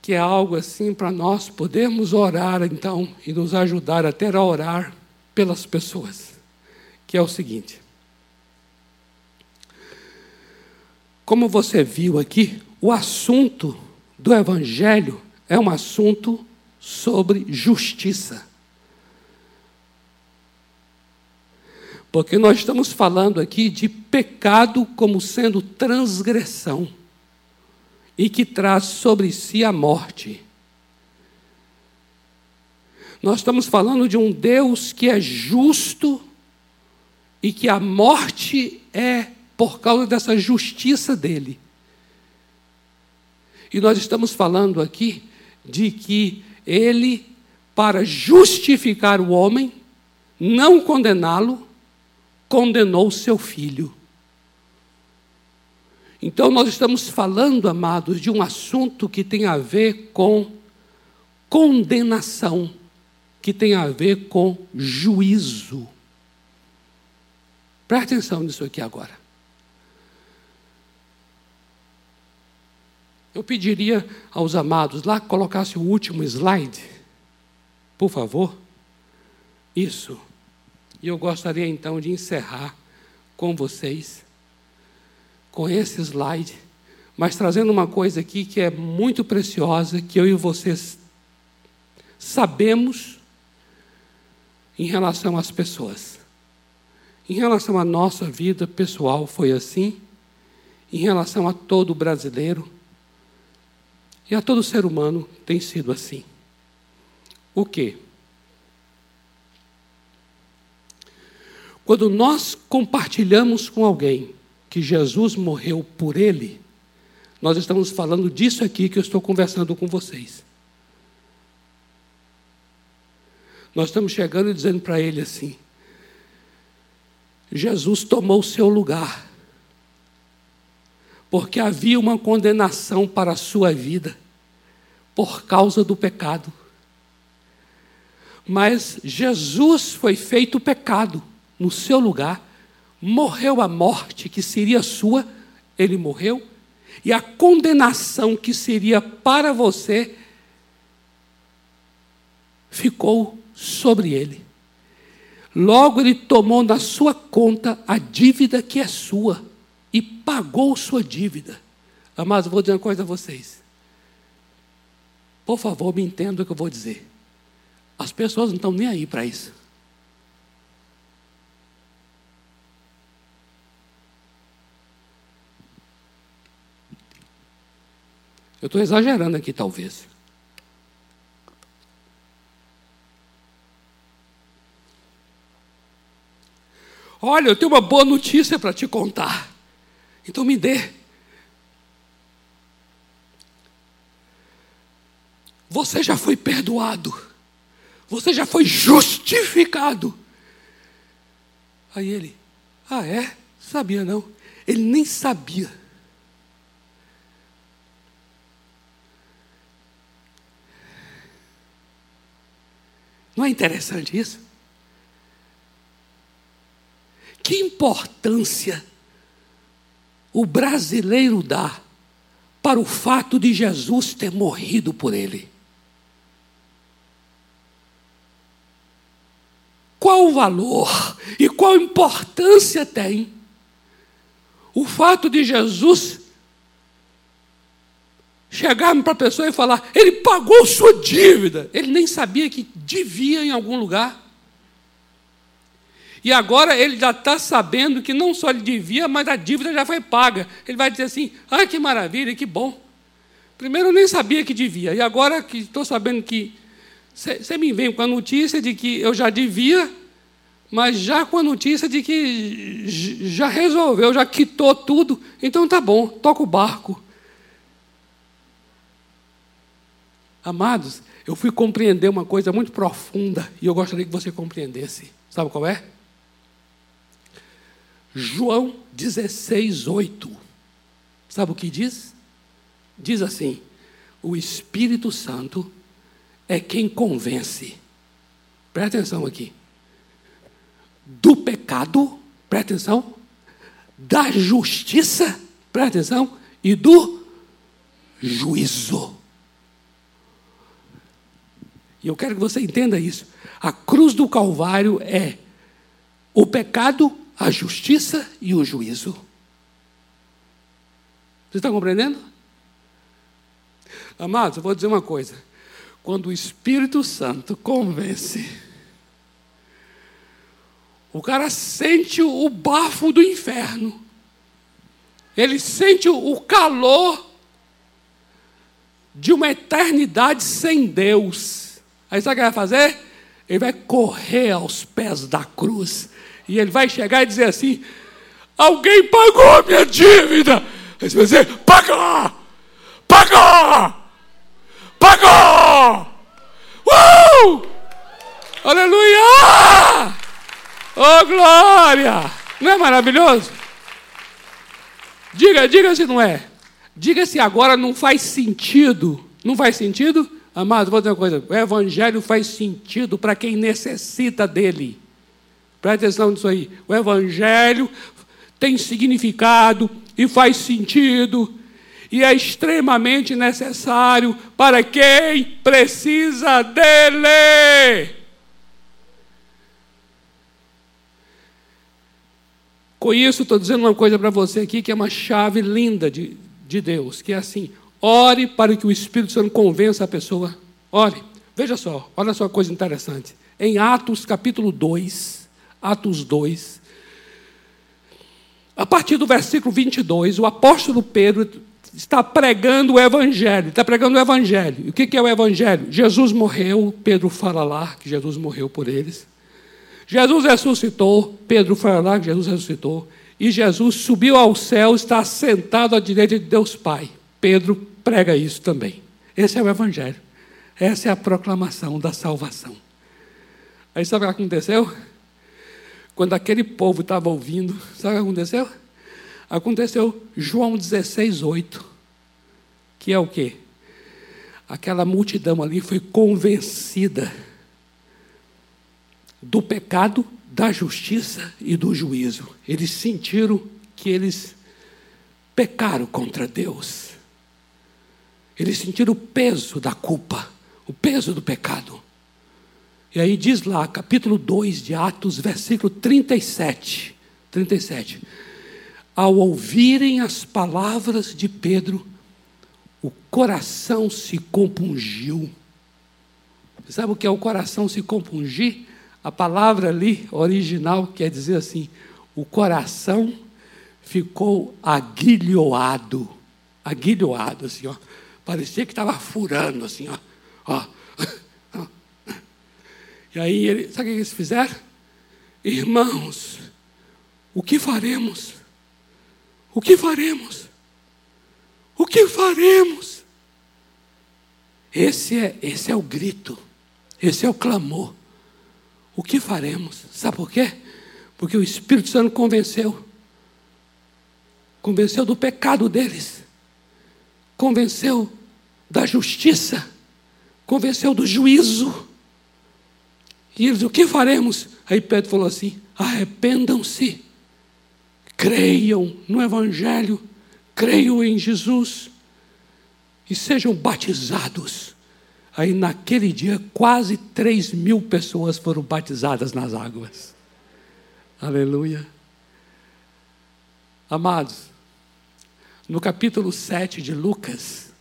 que é algo assim para nós podermos orar então e nos ajudar até a orar pelas pessoas, que é o seguinte. Como você viu aqui, o assunto do Evangelho é um assunto sobre justiça. Porque nós estamos falando aqui de pecado como sendo transgressão e que traz sobre si a morte. Nós estamos falando de um Deus que é justo e que a morte é por causa dessa justiça dele. E nós estamos falando aqui de que ele, para justificar o homem, não condená-lo, condenou seu filho. Então, nós estamos falando, amados, de um assunto que tem a ver com condenação, que tem a ver com juízo. Presta atenção nisso aqui agora. Eu pediria aos amados lá que colocasse o último slide, por favor. Isso. E eu gostaria então de encerrar com vocês, com esse slide, mas trazendo uma coisa aqui que é muito preciosa, que eu e vocês sabemos em relação às pessoas. Em relação à nossa vida pessoal, foi assim. Em relação a todo brasileiro, e a todo ser humano tem sido assim. O quê? Quando nós compartilhamos com alguém que Jesus morreu por ele, nós estamos falando disso aqui que eu estou conversando com vocês. Nós estamos chegando e dizendo para ele assim: Jesus tomou o seu lugar, porque havia uma condenação para a sua vida por causa do pecado. Mas Jesus foi feito pecado no seu lugar, morreu a morte que seria sua, ele morreu, e a condenação que seria para você ficou sobre ele. Logo ele tomou na sua conta a dívida que é sua e pagou sua dívida. Amados, vou dizer uma coisa a vocês. Por favor, me entenda o que eu vou dizer. As pessoas não estão nem aí para isso. Eu estou exagerando aqui, talvez. Olha, eu tenho uma boa notícia para te contar. Então me dê. Você já foi perdoado. Você já foi justificado. Aí ele, ah é? Sabia não. Ele nem sabia. Não é interessante isso? Que importância o brasileiro dá para o fato de Jesus ter morrido por ele? Qual o valor e qual importância tem o fato de Jesus chegar para a pessoa e falar: Ele pagou sua dívida. Ele nem sabia que devia em algum lugar. E agora ele já está sabendo que não só ele devia, mas a dívida já foi paga. Ele vai dizer assim: ah, que maravilha, que bom. Primeiro eu nem sabia que devia, e agora que estou sabendo que. Você me vem com a notícia de que eu já devia, mas já com a notícia de que já resolveu, já quitou tudo, então tá bom, toca o barco. Amados, eu fui compreender uma coisa muito profunda e eu gostaria que você compreendesse. Sabe qual é? João 16, 8. Sabe o que diz? Diz assim: o Espírito Santo é quem convence. Presta atenção aqui. Do pecado, presta atenção. Da justiça, presta atenção. E do juízo. E eu quero que você entenda isso. A cruz do Calvário é o pecado a justiça e o juízo. Você está compreendendo? Amados, eu vou dizer uma coisa. Quando o Espírito Santo convence, o cara sente o bafo do inferno, ele sente o calor de uma eternidade sem Deus. Aí sabe o que vai fazer? Ele vai correr aos pés da cruz e ele vai chegar e dizer assim: Alguém pagou a minha dívida. Aí você vai dizer: Pagou! Pagou! Pagou! Uh! Aleluia! Oh, glória! Não é maravilhoso? Diga, diga se não é. Diga se agora não faz sentido. Não faz sentido? Amado, vou dizer uma coisa: o Evangelho faz sentido para quem necessita dele. Presta atenção nisso aí. O Evangelho tem significado e faz sentido e é extremamente necessário para quem precisa dele. Com isso, estou dizendo uma coisa para você aqui que é uma chave linda de, de Deus, que é assim: ore para que o Espírito Santo convença a pessoa. Ore, veja só, olha só uma coisa interessante. Em Atos capítulo 2, Atos 2. A partir do versículo 22, o apóstolo Pedro está pregando o Evangelho, está pregando o Evangelho. E o que é o Evangelho? Jesus morreu, Pedro fala lá que Jesus morreu por eles. Jesus ressuscitou, Pedro fala lá que Jesus ressuscitou. E Jesus subiu ao céu, está sentado à direita de Deus Pai. Pedro prega isso também. Esse é o Evangelho. Essa é a proclamação da salvação. Aí sabe o que aconteceu? Quando aquele povo estava ouvindo, sabe o que aconteceu? Aconteceu João 16, 8. Que é o quê? Aquela multidão ali foi convencida do pecado, da justiça e do juízo. Eles sentiram que eles pecaram contra Deus. Eles sentiram o peso da culpa, o peso do pecado. E aí diz lá, capítulo 2 de Atos, versículo 37. 37. Ao ouvirem as palavras de Pedro, o coração se compungiu. Sabe o que é o coração se compungir? A palavra ali, original, quer dizer assim: o coração ficou aguilhoado. Aguilhoado, assim, ó. Parecia que estava furando, assim, ó. ó e aí, ele, sabe o que eles fizeram? Irmãos, o que faremos? O que faremos? O que faremos? Esse é, esse é o grito, esse é o clamor. O que faremos? Sabe por quê? Porque o Espírito Santo convenceu. Convenceu do pecado deles. Convenceu da justiça. Convenceu do juízo e eles, o que faremos? Aí Pedro falou assim: arrependam-se, creiam no Evangelho, creiam em Jesus e sejam batizados. Aí naquele dia, quase 3 mil pessoas foram batizadas nas águas. Aleluia. Amados, no capítulo 7 de Lucas,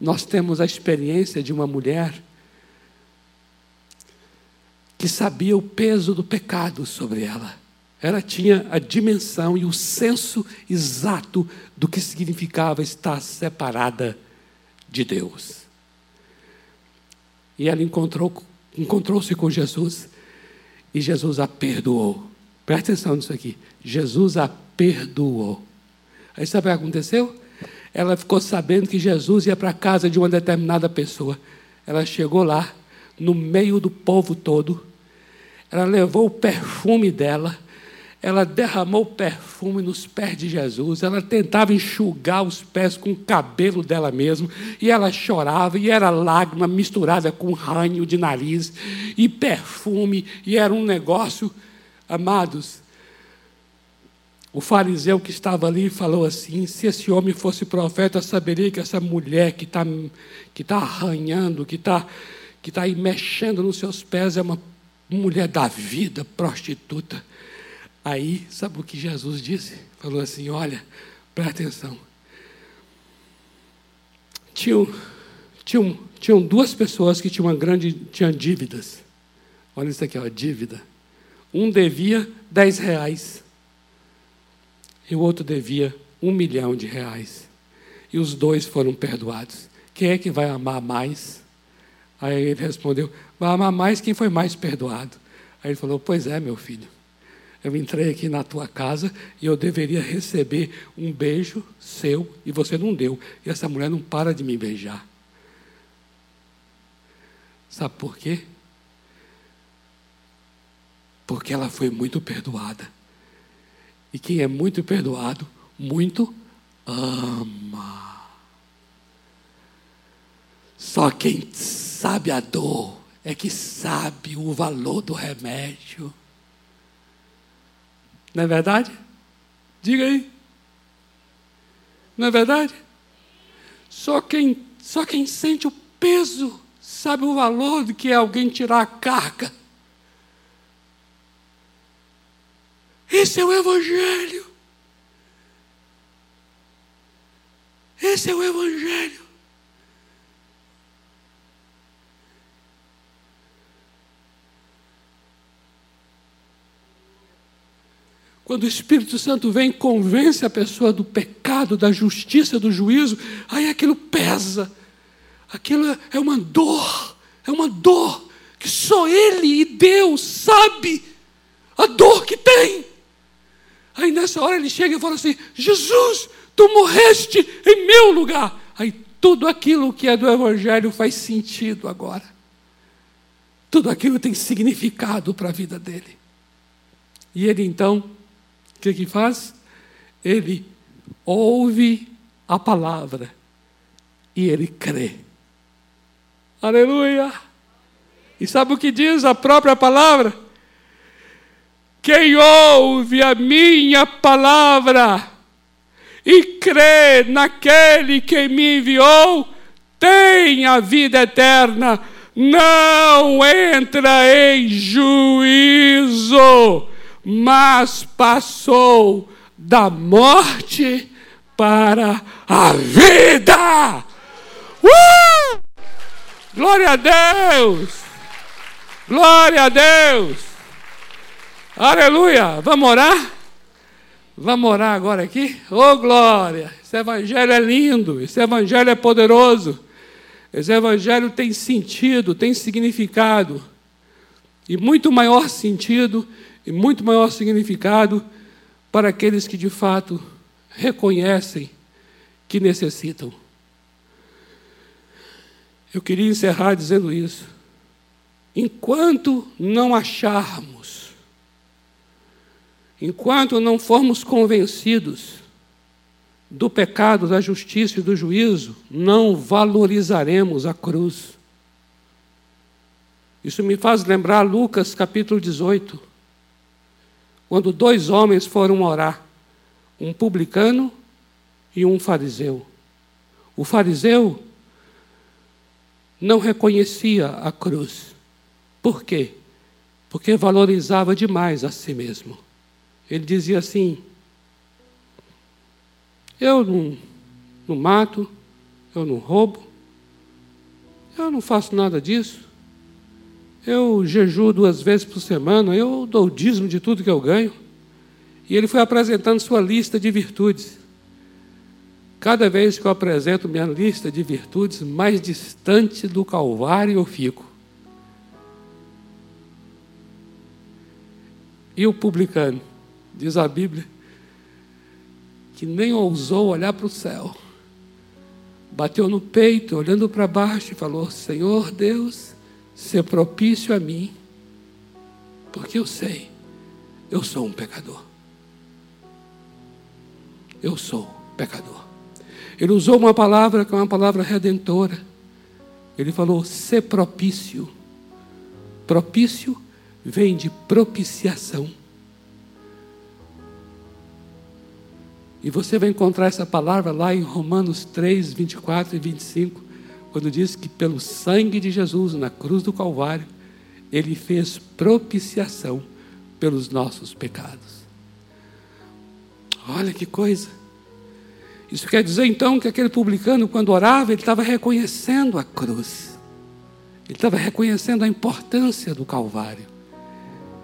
nós temos a experiência de uma mulher que sabia o peso do pecado sobre ela. Ela tinha a dimensão e o senso exato do que significava estar separada de Deus. E ela encontrou, encontrou-se com Jesus e Jesus a perdoou. Presta atenção nisso aqui. Jesus a perdoou. Aí sabe o que aconteceu? Ela ficou sabendo que Jesus ia para a casa de uma determinada pessoa. Ela chegou lá, no meio do povo todo. Ela levou o perfume dela ela derramou perfume nos pés de Jesus, ela tentava enxugar os pés com o cabelo dela mesma, e ela chorava, e era lágrima misturada com ranho de nariz, e perfume, e era um negócio, amados. O fariseu que estava ali falou assim: se esse homem fosse profeta, saberia que essa mulher que está que tá arranhando, que está que tá aí mexendo nos seus pés, é uma mulher da vida, prostituta. Aí, sabe o que Jesus disse? Falou assim: Olha, presta atenção. Tinham, tinham, tinham duas pessoas que tinham uma grande tinham dívidas. Olha isso aqui, ó, dívida. Um devia 10 reais e o outro devia um milhão de reais. E os dois foram perdoados. Quem é que vai amar mais? Aí ele respondeu: Vai amar mais quem foi mais perdoado. Aí ele falou: Pois é, meu filho. Eu entrei aqui na tua casa e eu deveria receber um beijo seu e você não deu. E essa mulher não para de me beijar. Sabe por quê? Porque ela foi muito perdoada. E quem é muito perdoado, muito ama. Só quem sabe a dor é que sabe o valor do remédio. Não é verdade? Diga aí. Não é verdade? Só quem, só quem sente o peso sabe o valor de que é alguém tirar a carga. Esse é o Evangelho. Esse é o Evangelho. Quando o Espírito Santo vem e convence a pessoa do pecado, da justiça, do juízo, aí aquilo pesa. Aquilo é uma dor, é uma dor que só Ele e Deus sabe a dor que tem. Aí nessa hora ele chega e fala assim: Jesus, tu morreste em meu lugar. Aí tudo aquilo que é do Evangelho faz sentido agora. Tudo aquilo tem significado para a vida dele. E ele então o que que faz? Ele ouve a palavra e ele crê. Aleluia! E sabe o que diz a própria palavra? Quem ouve a minha palavra e crê naquele que me enviou, tem a vida eterna, não entra em juízo mas passou da morte para a vida. Uh! Glória a Deus! Glória a Deus! Aleluia! Vamos orar? Vamos orar agora aqui? Oh, glória! Esse evangelho é lindo, esse evangelho é poderoso. Esse evangelho tem sentido, tem significado. E muito maior sentido e muito maior significado para aqueles que de fato reconhecem que necessitam. Eu queria encerrar dizendo isso. Enquanto não acharmos, enquanto não formos convencidos do pecado, da justiça e do juízo, não valorizaremos a cruz. Isso me faz lembrar Lucas capítulo 18 quando dois homens foram orar. um publicano e um fariseu. O fariseu não reconhecia a cruz. Por quê? Porque valorizava demais a si mesmo. Ele dizia assim: Eu não, não mato, eu não roubo, eu não faço nada disso. Eu jejuo duas vezes por semana, eu dou o dízimo de tudo que eu ganho. E ele foi apresentando sua lista de virtudes. Cada vez que eu apresento minha lista de virtudes, mais distante do Calvário eu fico. E o publicano, diz a Bíblia, que nem ousou olhar para o céu, bateu no peito, olhando para baixo, e falou: Senhor Deus, ser propício a mim, porque eu sei, eu sou um pecador. Eu sou pecador. Ele usou uma palavra que é uma palavra redentora. Ele falou: ser propício. Propício vem de propiciação. E você vai encontrar essa palavra lá em Romanos 3, 24 e 25, quando diz que pelo sangue de Jesus na cruz do Calvário, ele fez propiciação pelos nossos pecados. Olha que coisa. Isso quer dizer então que aquele publicano, quando orava, ele estava reconhecendo a cruz, ele estava reconhecendo a importância do Calvário,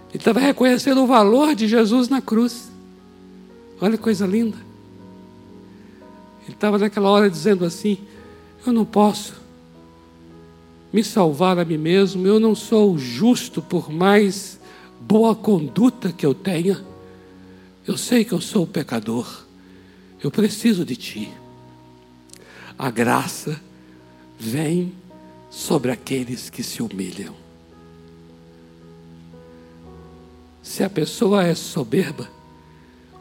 ele estava reconhecendo o valor de Jesus na cruz. Olha que coisa linda. Ele estava naquela hora dizendo assim: Eu não posso me salvar a mim mesmo, eu não sou justo por mais boa conduta que eu tenha. Eu sei que eu sou pecador. Eu preciso de ti. A graça vem sobre aqueles que se humilham. Se a pessoa é soberba,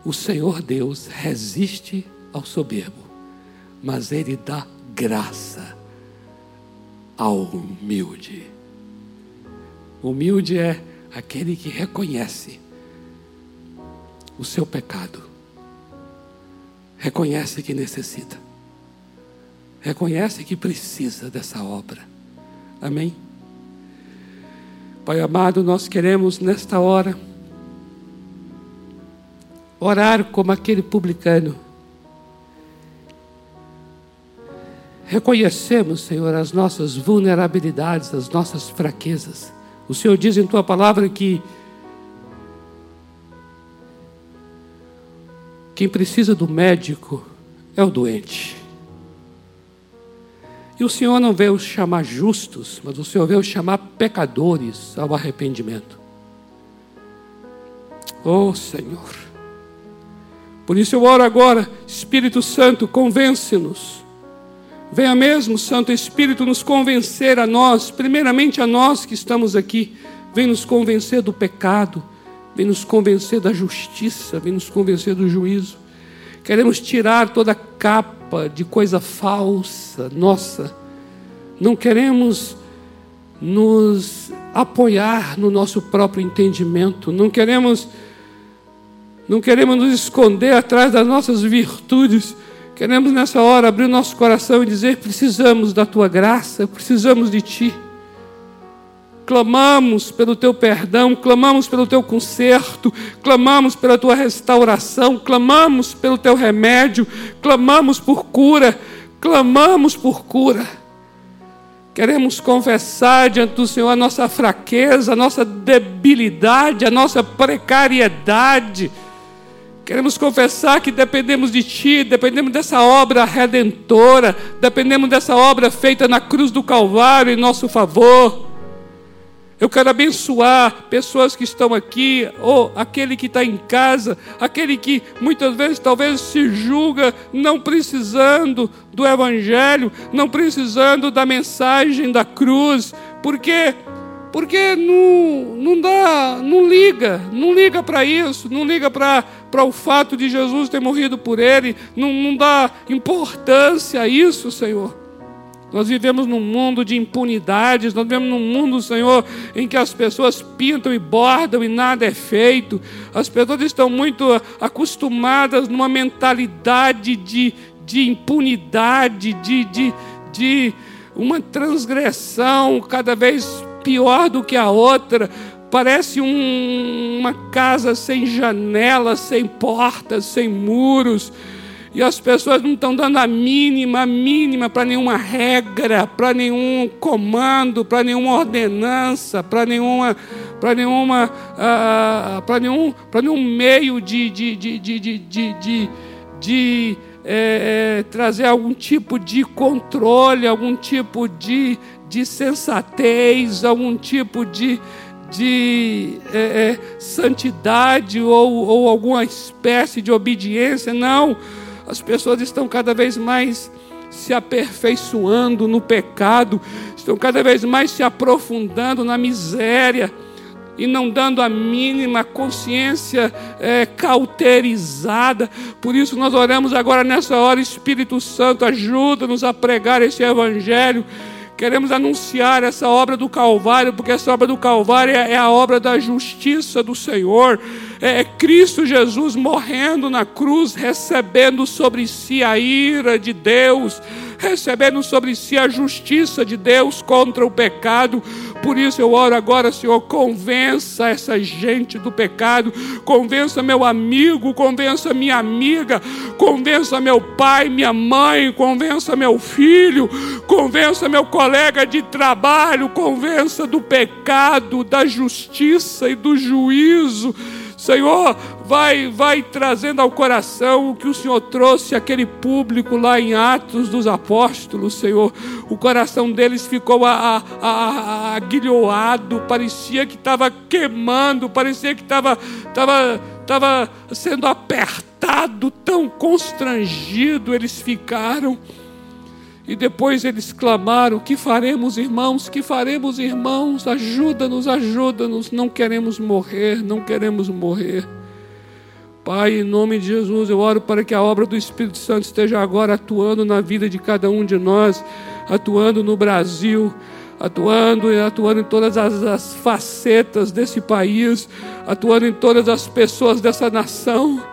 o Senhor Deus resiste ao soberbo, mas Ele dá graça ao humilde. Humilde é aquele que reconhece o seu pecado reconhece que necessita, reconhece que precisa dessa obra. Amém? Pai amado, nós queremos nesta hora orar como aquele publicano. Reconhecemos, Senhor, as nossas vulnerabilidades, as nossas fraquezas. O Senhor diz em tua palavra que Quem precisa do médico é o doente. E o Senhor não veio chamar justos, mas o Senhor veio chamar pecadores ao arrependimento. Oh Senhor. Por isso eu oro agora, Espírito Santo, convence-nos. Venha mesmo, Santo Espírito, nos convencer a nós, primeiramente a nós que estamos aqui. Vem nos convencer do pecado, vem nos convencer da justiça, vem nos convencer do juízo. Queremos tirar toda capa de coisa falsa, nossa. Não queremos nos apoiar no nosso próprio entendimento, não queremos não queremos nos esconder atrás das nossas virtudes. Queremos nessa hora abrir o nosso coração e dizer: precisamos da tua graça, precisamos de ti clamamos pelo teu perdão, clamamos pelo teu conserto, clamamos pela tua restauração, clamamos pelo teu remédio, clamamos por cura, clamamos por cura. Queremos confessar diante do Senhor a nossa fraqueza, a nossa debilidade, a nossa precariedade. Queremos confessar que dependemos de Ti, dependemos dessa obra redentora, dependemos dessa obra feita na cruz do Calvário em nosso favor. Eu quero abençoar pessoas que estão aqui, ou aquele que está em casa, aquele que muitas vezes talvez se julga não precisando do Evangelho, não precisando da mensagem da cruz, porque porque não, não dá, não liga, não liga para isso, não liga para o fato de Jesus ter morrido por ele, não, não dá importância a isso, Senhor. Nós vivemos num mundo de impunidades, nós vivemos num mundo, Senhor, em que as pessoas pintam e bordam e nada é feito. As pessoas estão muito acostumadas numa mentalidade de, de impunidade, de, de, de uma transgressão cada vez pior do que a outra. Parece um, uma casa sem janelas, sem portas, sem muros e as pessoas não estão dando a mínima, a mínima para nenhuma regra, para nenhum comando, para nenhuma ordenança, para nenhuma, para nenhuma, uh, para nenhum, para nenhum meio de, de, de, de, de, de, de, de é, é, trazer algum tipo de controle, algum tipo de, de sensatez, algum tipo de, de é, é, santidade ou, ou alguma espécie de obediência. Não as pessoas estão cada vez mais se aperfeiçoando no pecado, estão cada vez mais se aprofundando na miséria e não dando a mínima consciência é, cauterizada. Por isso nós oramos agora nessa hora, Espírito Santo, ajuda-nos a pregar esse Evangelho Queremos anunciar essa obra do Calvário, porque essa obra do Calvário é a obra da justiça do Senhor. É Cristo Jesus morrendo na cruz, recebendo sobre si a ira de Deus, recebendo sobre si a justiça de Deus contra o pecado. Por isso eu oro agora, Senhor, convença essa gente do pecado, convença meu amigo, convença minha amiga, convença meu pai, minha mãe, convença meu filho, convença meu colega de trabalho, convença do pecado, da justiça e do juízo Senhor, vai, vai trazendo ao coração o que o Senhor trouxe aquele público lá em Atos dos Apóstolos, Senhor. O coração deles ficou aguilhoado, parecia que estava queimando, parecia que estava tava, tava sendo apertado, tão constrangido eles ficaram. E depois eles clamaram: Que faremos, irmãos? Que faremos, irmãos? Ajuda-nos, ajuda-nos. Não queremos morrer, não queremos morrer. Pai, em nome de Jesus, eu oro para que a obra do Espírito Santo esteja agora atuando na vida de cada um de nós, atuando no Brasil, atuando e atuando em todas as, as facetas desse país, atuando em todas as pessoas dessa nação.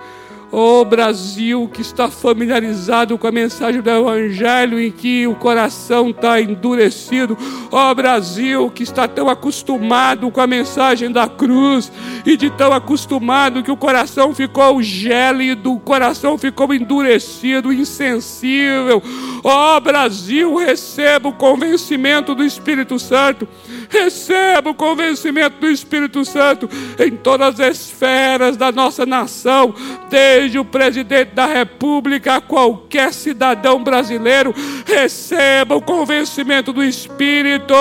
Oh Brasil, que está familiarizado com a mensagem do Evangelho, em que o coração está endurecido. Oh Brasil, que está tão acostumado com a mensagem da cruz, e de tão acostumado que o coração ficou gélido, o coração ficou endurecido, insensível. Oh Brasil, receba o convencimento do Espírito Santo. Receba o convencimento do Espírito Santo em todas as esferas da nossa nação, desde o presidente da República a qualquer cidadão brasileiro, receba o convencimento do Espírito,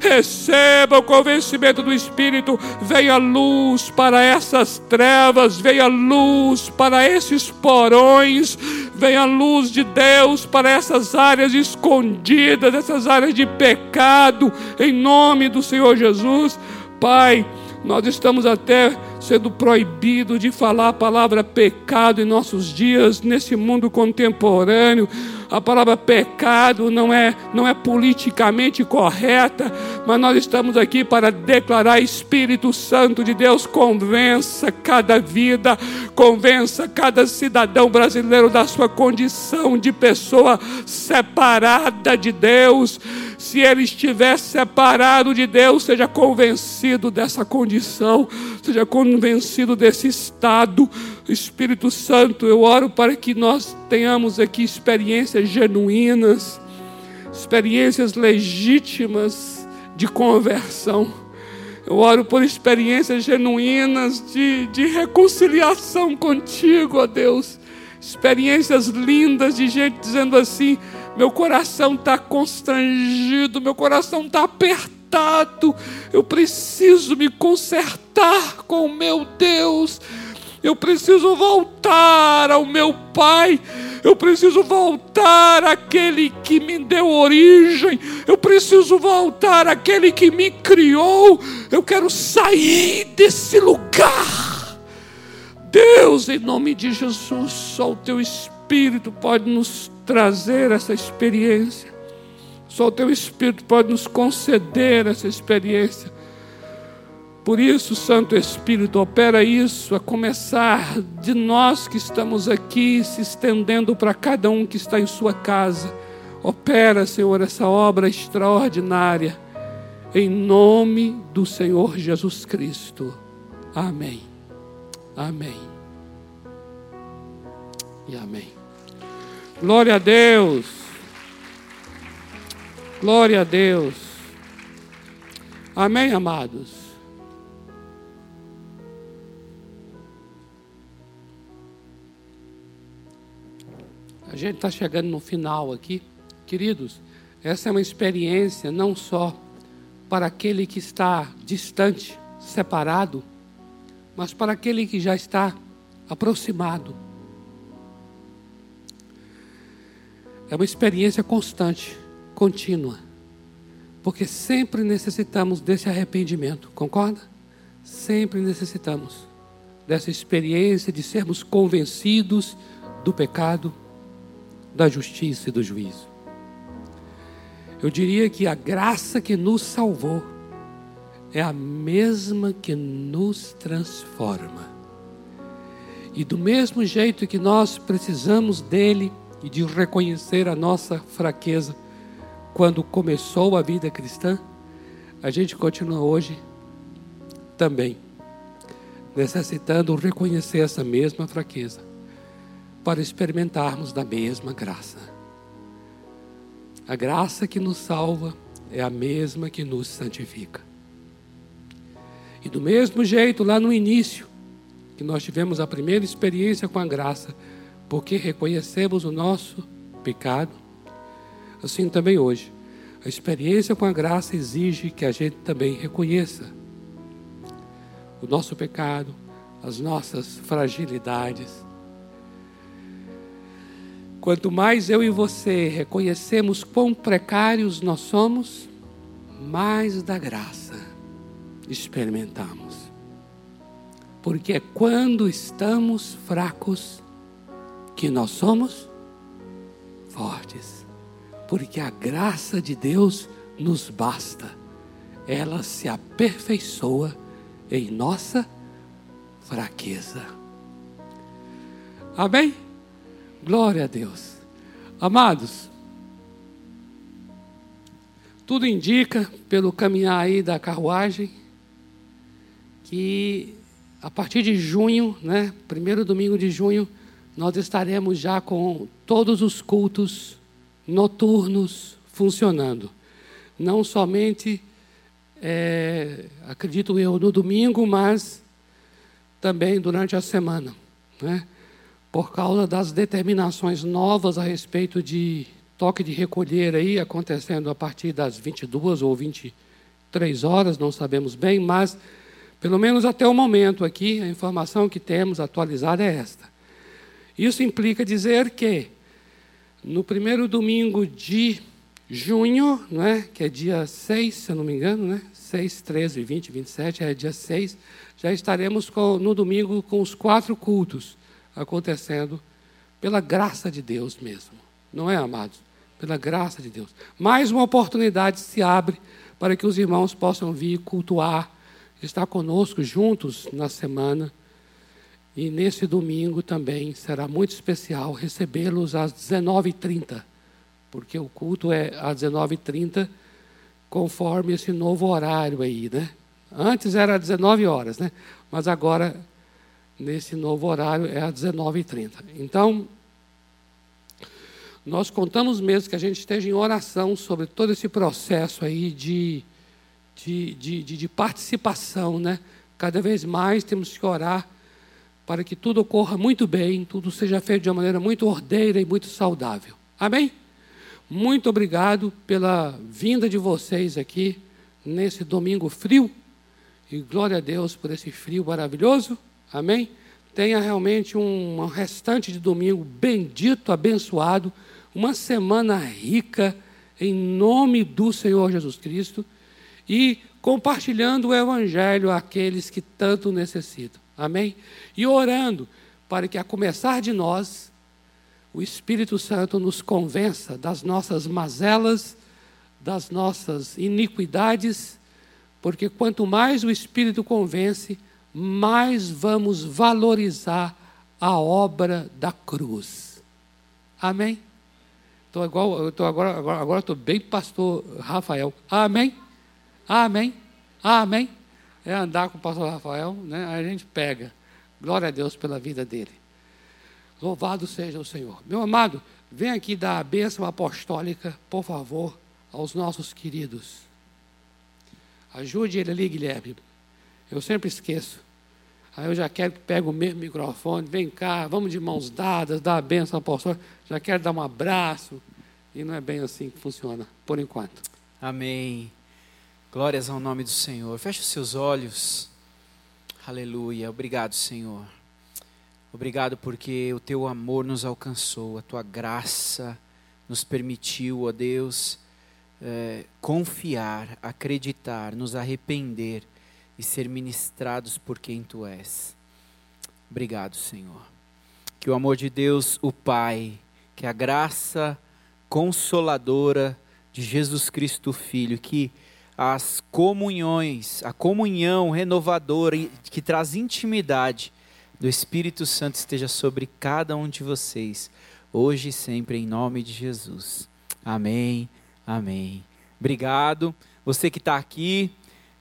receba o convencimento do Espírito, venha luz para essas trevas, venha luz para esses porões, venha luz de Deus para essas áreas escondidas, essas áreas de pecado, em nome do Senhor Jesus. Pai, nós estamos até sendo proibidos de falar a palavra pecado em nossos dias, nesse mundo contemporâneo. A palavra pecado não é, não é politicamente correta, mas nós estamos aqui para declarar: Espírito Santo de Deus, convença cada vida, convença cada cidadão brasileiro da sua condição de pessoa separada de Deus se ele estiver separado de Deus, seja convencido dessa condição, seja convencido desse estado. Espírito Santo, eu oro para que nós tenhamos aqui experiências genuínas, experiências legítimas de conversão. Eu oro por experiências genuínas de, de reconciliação contigo, ó Deus. Experiências lindas de gente dizendo assim: meu coração está constrangido, meu coração está apertado, eu preciso me consertar com o meu Deus, eu preciso voltar ao meu Pai, eu preciso voltar àquele que me deu origem, eu preciso voltar àquele que me criou, eu quero sair desse lugar. Deus, em nome de Jesus, só o teu Espírito pode nos trazer essa experiência. Só o Teu Espírito pode nos conceder essa experiência. Por isso, Santo Espírito, opera isso, a começar de nós que estamos aqui, se estendendo para cada um que está em sua casa. Opera, Senhor, essa obra extraordinária, em nome do Senhor Jesus Cristo. Amém. Amém. E amém. Glória a Deus. Glória a Deus. Amém, amados. A gente está chegando no final aqui. Queridos, essa é uma experiência não só para aquele que está distante, separado, mas para aquele que já está aproximado. É uma experiência constante, contínua, porque sempre necessitamos desse arrependimento, concorda? Sempre necessitamos dessa experiência de sermos convencidos do pecado, da justiça e do juízo. Eu diria que a graça que nos salvou é a mesma que nos transforma. E do mesmo jeito que nós precisamos dele e de reconhecer a nossa fraqueza quando começou a vida cristã, a gente continua hoje também necessitando reconhecer essa mesma fraqueza para experimentarmos da mesma graça. A graça que nos salva é a mesma que nos santifica. E do mesmo jeito, lá no início, que nós tivemos a primeira experiência com a graça, porque reconhecemos o nosso pecado, assim também hoje. A experiência com a graça exige que a gente também reconheça o nosso pecado, as nossas fragilidades. Quanto mais eu e você reconhecemos quão precários nós somos, mais da graça experimentamos. Porque é quando estamos fracos que nós somos fortes. Porque a graça de Deus nos basta. Ela se aperfeiçoa em nossa fraqueza. Amém? Glória a Deus. Amados, tudo indica, pelo caminhar aí da carruagem, que a partir de junho, né, primeiro domingo de junho, nós estaremos já com todos os cultos noturnos funcionando. Não somente, é, acredito eu, no domingo, mas também durante a semana. Né? Por causa das determinações novas a respeito de toque de recolher aí, acontecendo a partir das 22 ou 23 horas, não sabemos bem, mas pelo menos até o momento aqui, a informação que temos atualizada é esta. Isso implica dizer que no primeiro domingo de junho, né, que é dia 6, se eu não me engano, né, 6, 13, 20, 27, é dia 6, já estaremos com, no domingo com os quatro cultos acontecendo pela graça de Deus mesmo. Não é, amados? Pela graça de Deus. Mais uma oportunidade se abre para que os irmãos possam vir cultuar estar conosco juntos na semana. E nesse domingo também será muito especial recebê-los às 19h30, porque o culto é às 19h30, conforme esse novo horário aí, né? Antes era às 19 horas, né? Mas agora, nesse novo horário, é às 19h30. Então, nós contamos mesmo que a gente esteja em oração sobre todo esse processo aí de de, de, de, de participação, né? Cada vez mais temos que orar para que tudo ocorra muito bem, tudo seja feito de uma maneira muito ordeira e muito saudável. Amém? Muito obrigado pela vinda de vocês aqui nesse domingo frio. E glória a Deus por esse frio maravilhoso. Amém? Tenha realmente um restante de domingo bendito, abençoado, uma semana rica, em nome do Senhor Jesus Cristo e compartilhando o Evangelho àqueles que tanto necessitam. Amém? E orando para que, a começar de nós, o Espírito Santo nos convença das nossas mazelas, das nossas iniquidades, porque quanto mais o Espírito convence, mais vamos valorizar a obra da cruz. Amém? Estou igual, estou agora, agora, agora estou bem pastor Rafael. Amém? Amém? Amém? É andar com o pastor Rafael, né? Aí a gente pega. Glória a Deus pela vida dele. Louvado seja o Senhor. Meu amado, vem aqui dar a bênção apostólica, por favor, aos nossos queridos. Ajude ele ali, Guilherme. Eu sempre esqueço. Aí eu já quero que pegue o mesmo microfone, vem cá, vamos de mãos dadas, dar a benção ao pastor. Já quero dar um abraço. E não é bem assim que funciona, por enquanto. Amém. Glórias ao nome do Senhor. Feche os seus olhos. Aleluia. Obrigado, Senhor. Obrigado porque o teu amor nos alcançou, a tua graça nos permitiu, ó Deus, é, confiar, acreditar, nos arrepender e ser ministrados por quem tu és. Obrigado, Senhor. Que o amor de Deus, o Pai, que a graça consoladora de Jesus Cristo, Filho, que as comunhões, a comunhão renovadora que traz intimidade do Espírito Santo esteja sobre cada um de vocês, hoje e sempre, em nome de Jesus. Amém, amém. Obrigado. Você que está aqui,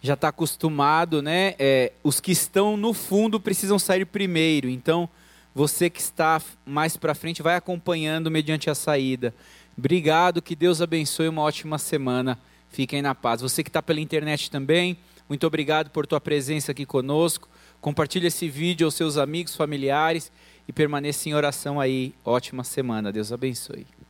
já está acostumado, né? É, os que estão no fundo precisam sair primeiro. Então, você que está mais para frente vai acompanhando mediante a saída. Obrigado, que Deus abençoe uma ótima semana. Fiquem na paz. Você que está pela internet também, muito obrigado por tua presença aqui conosco. Compartilhe esse vídeo aos seus amigos, familiares e permaneça em oração aí. Ótima semana. Deus abençoe.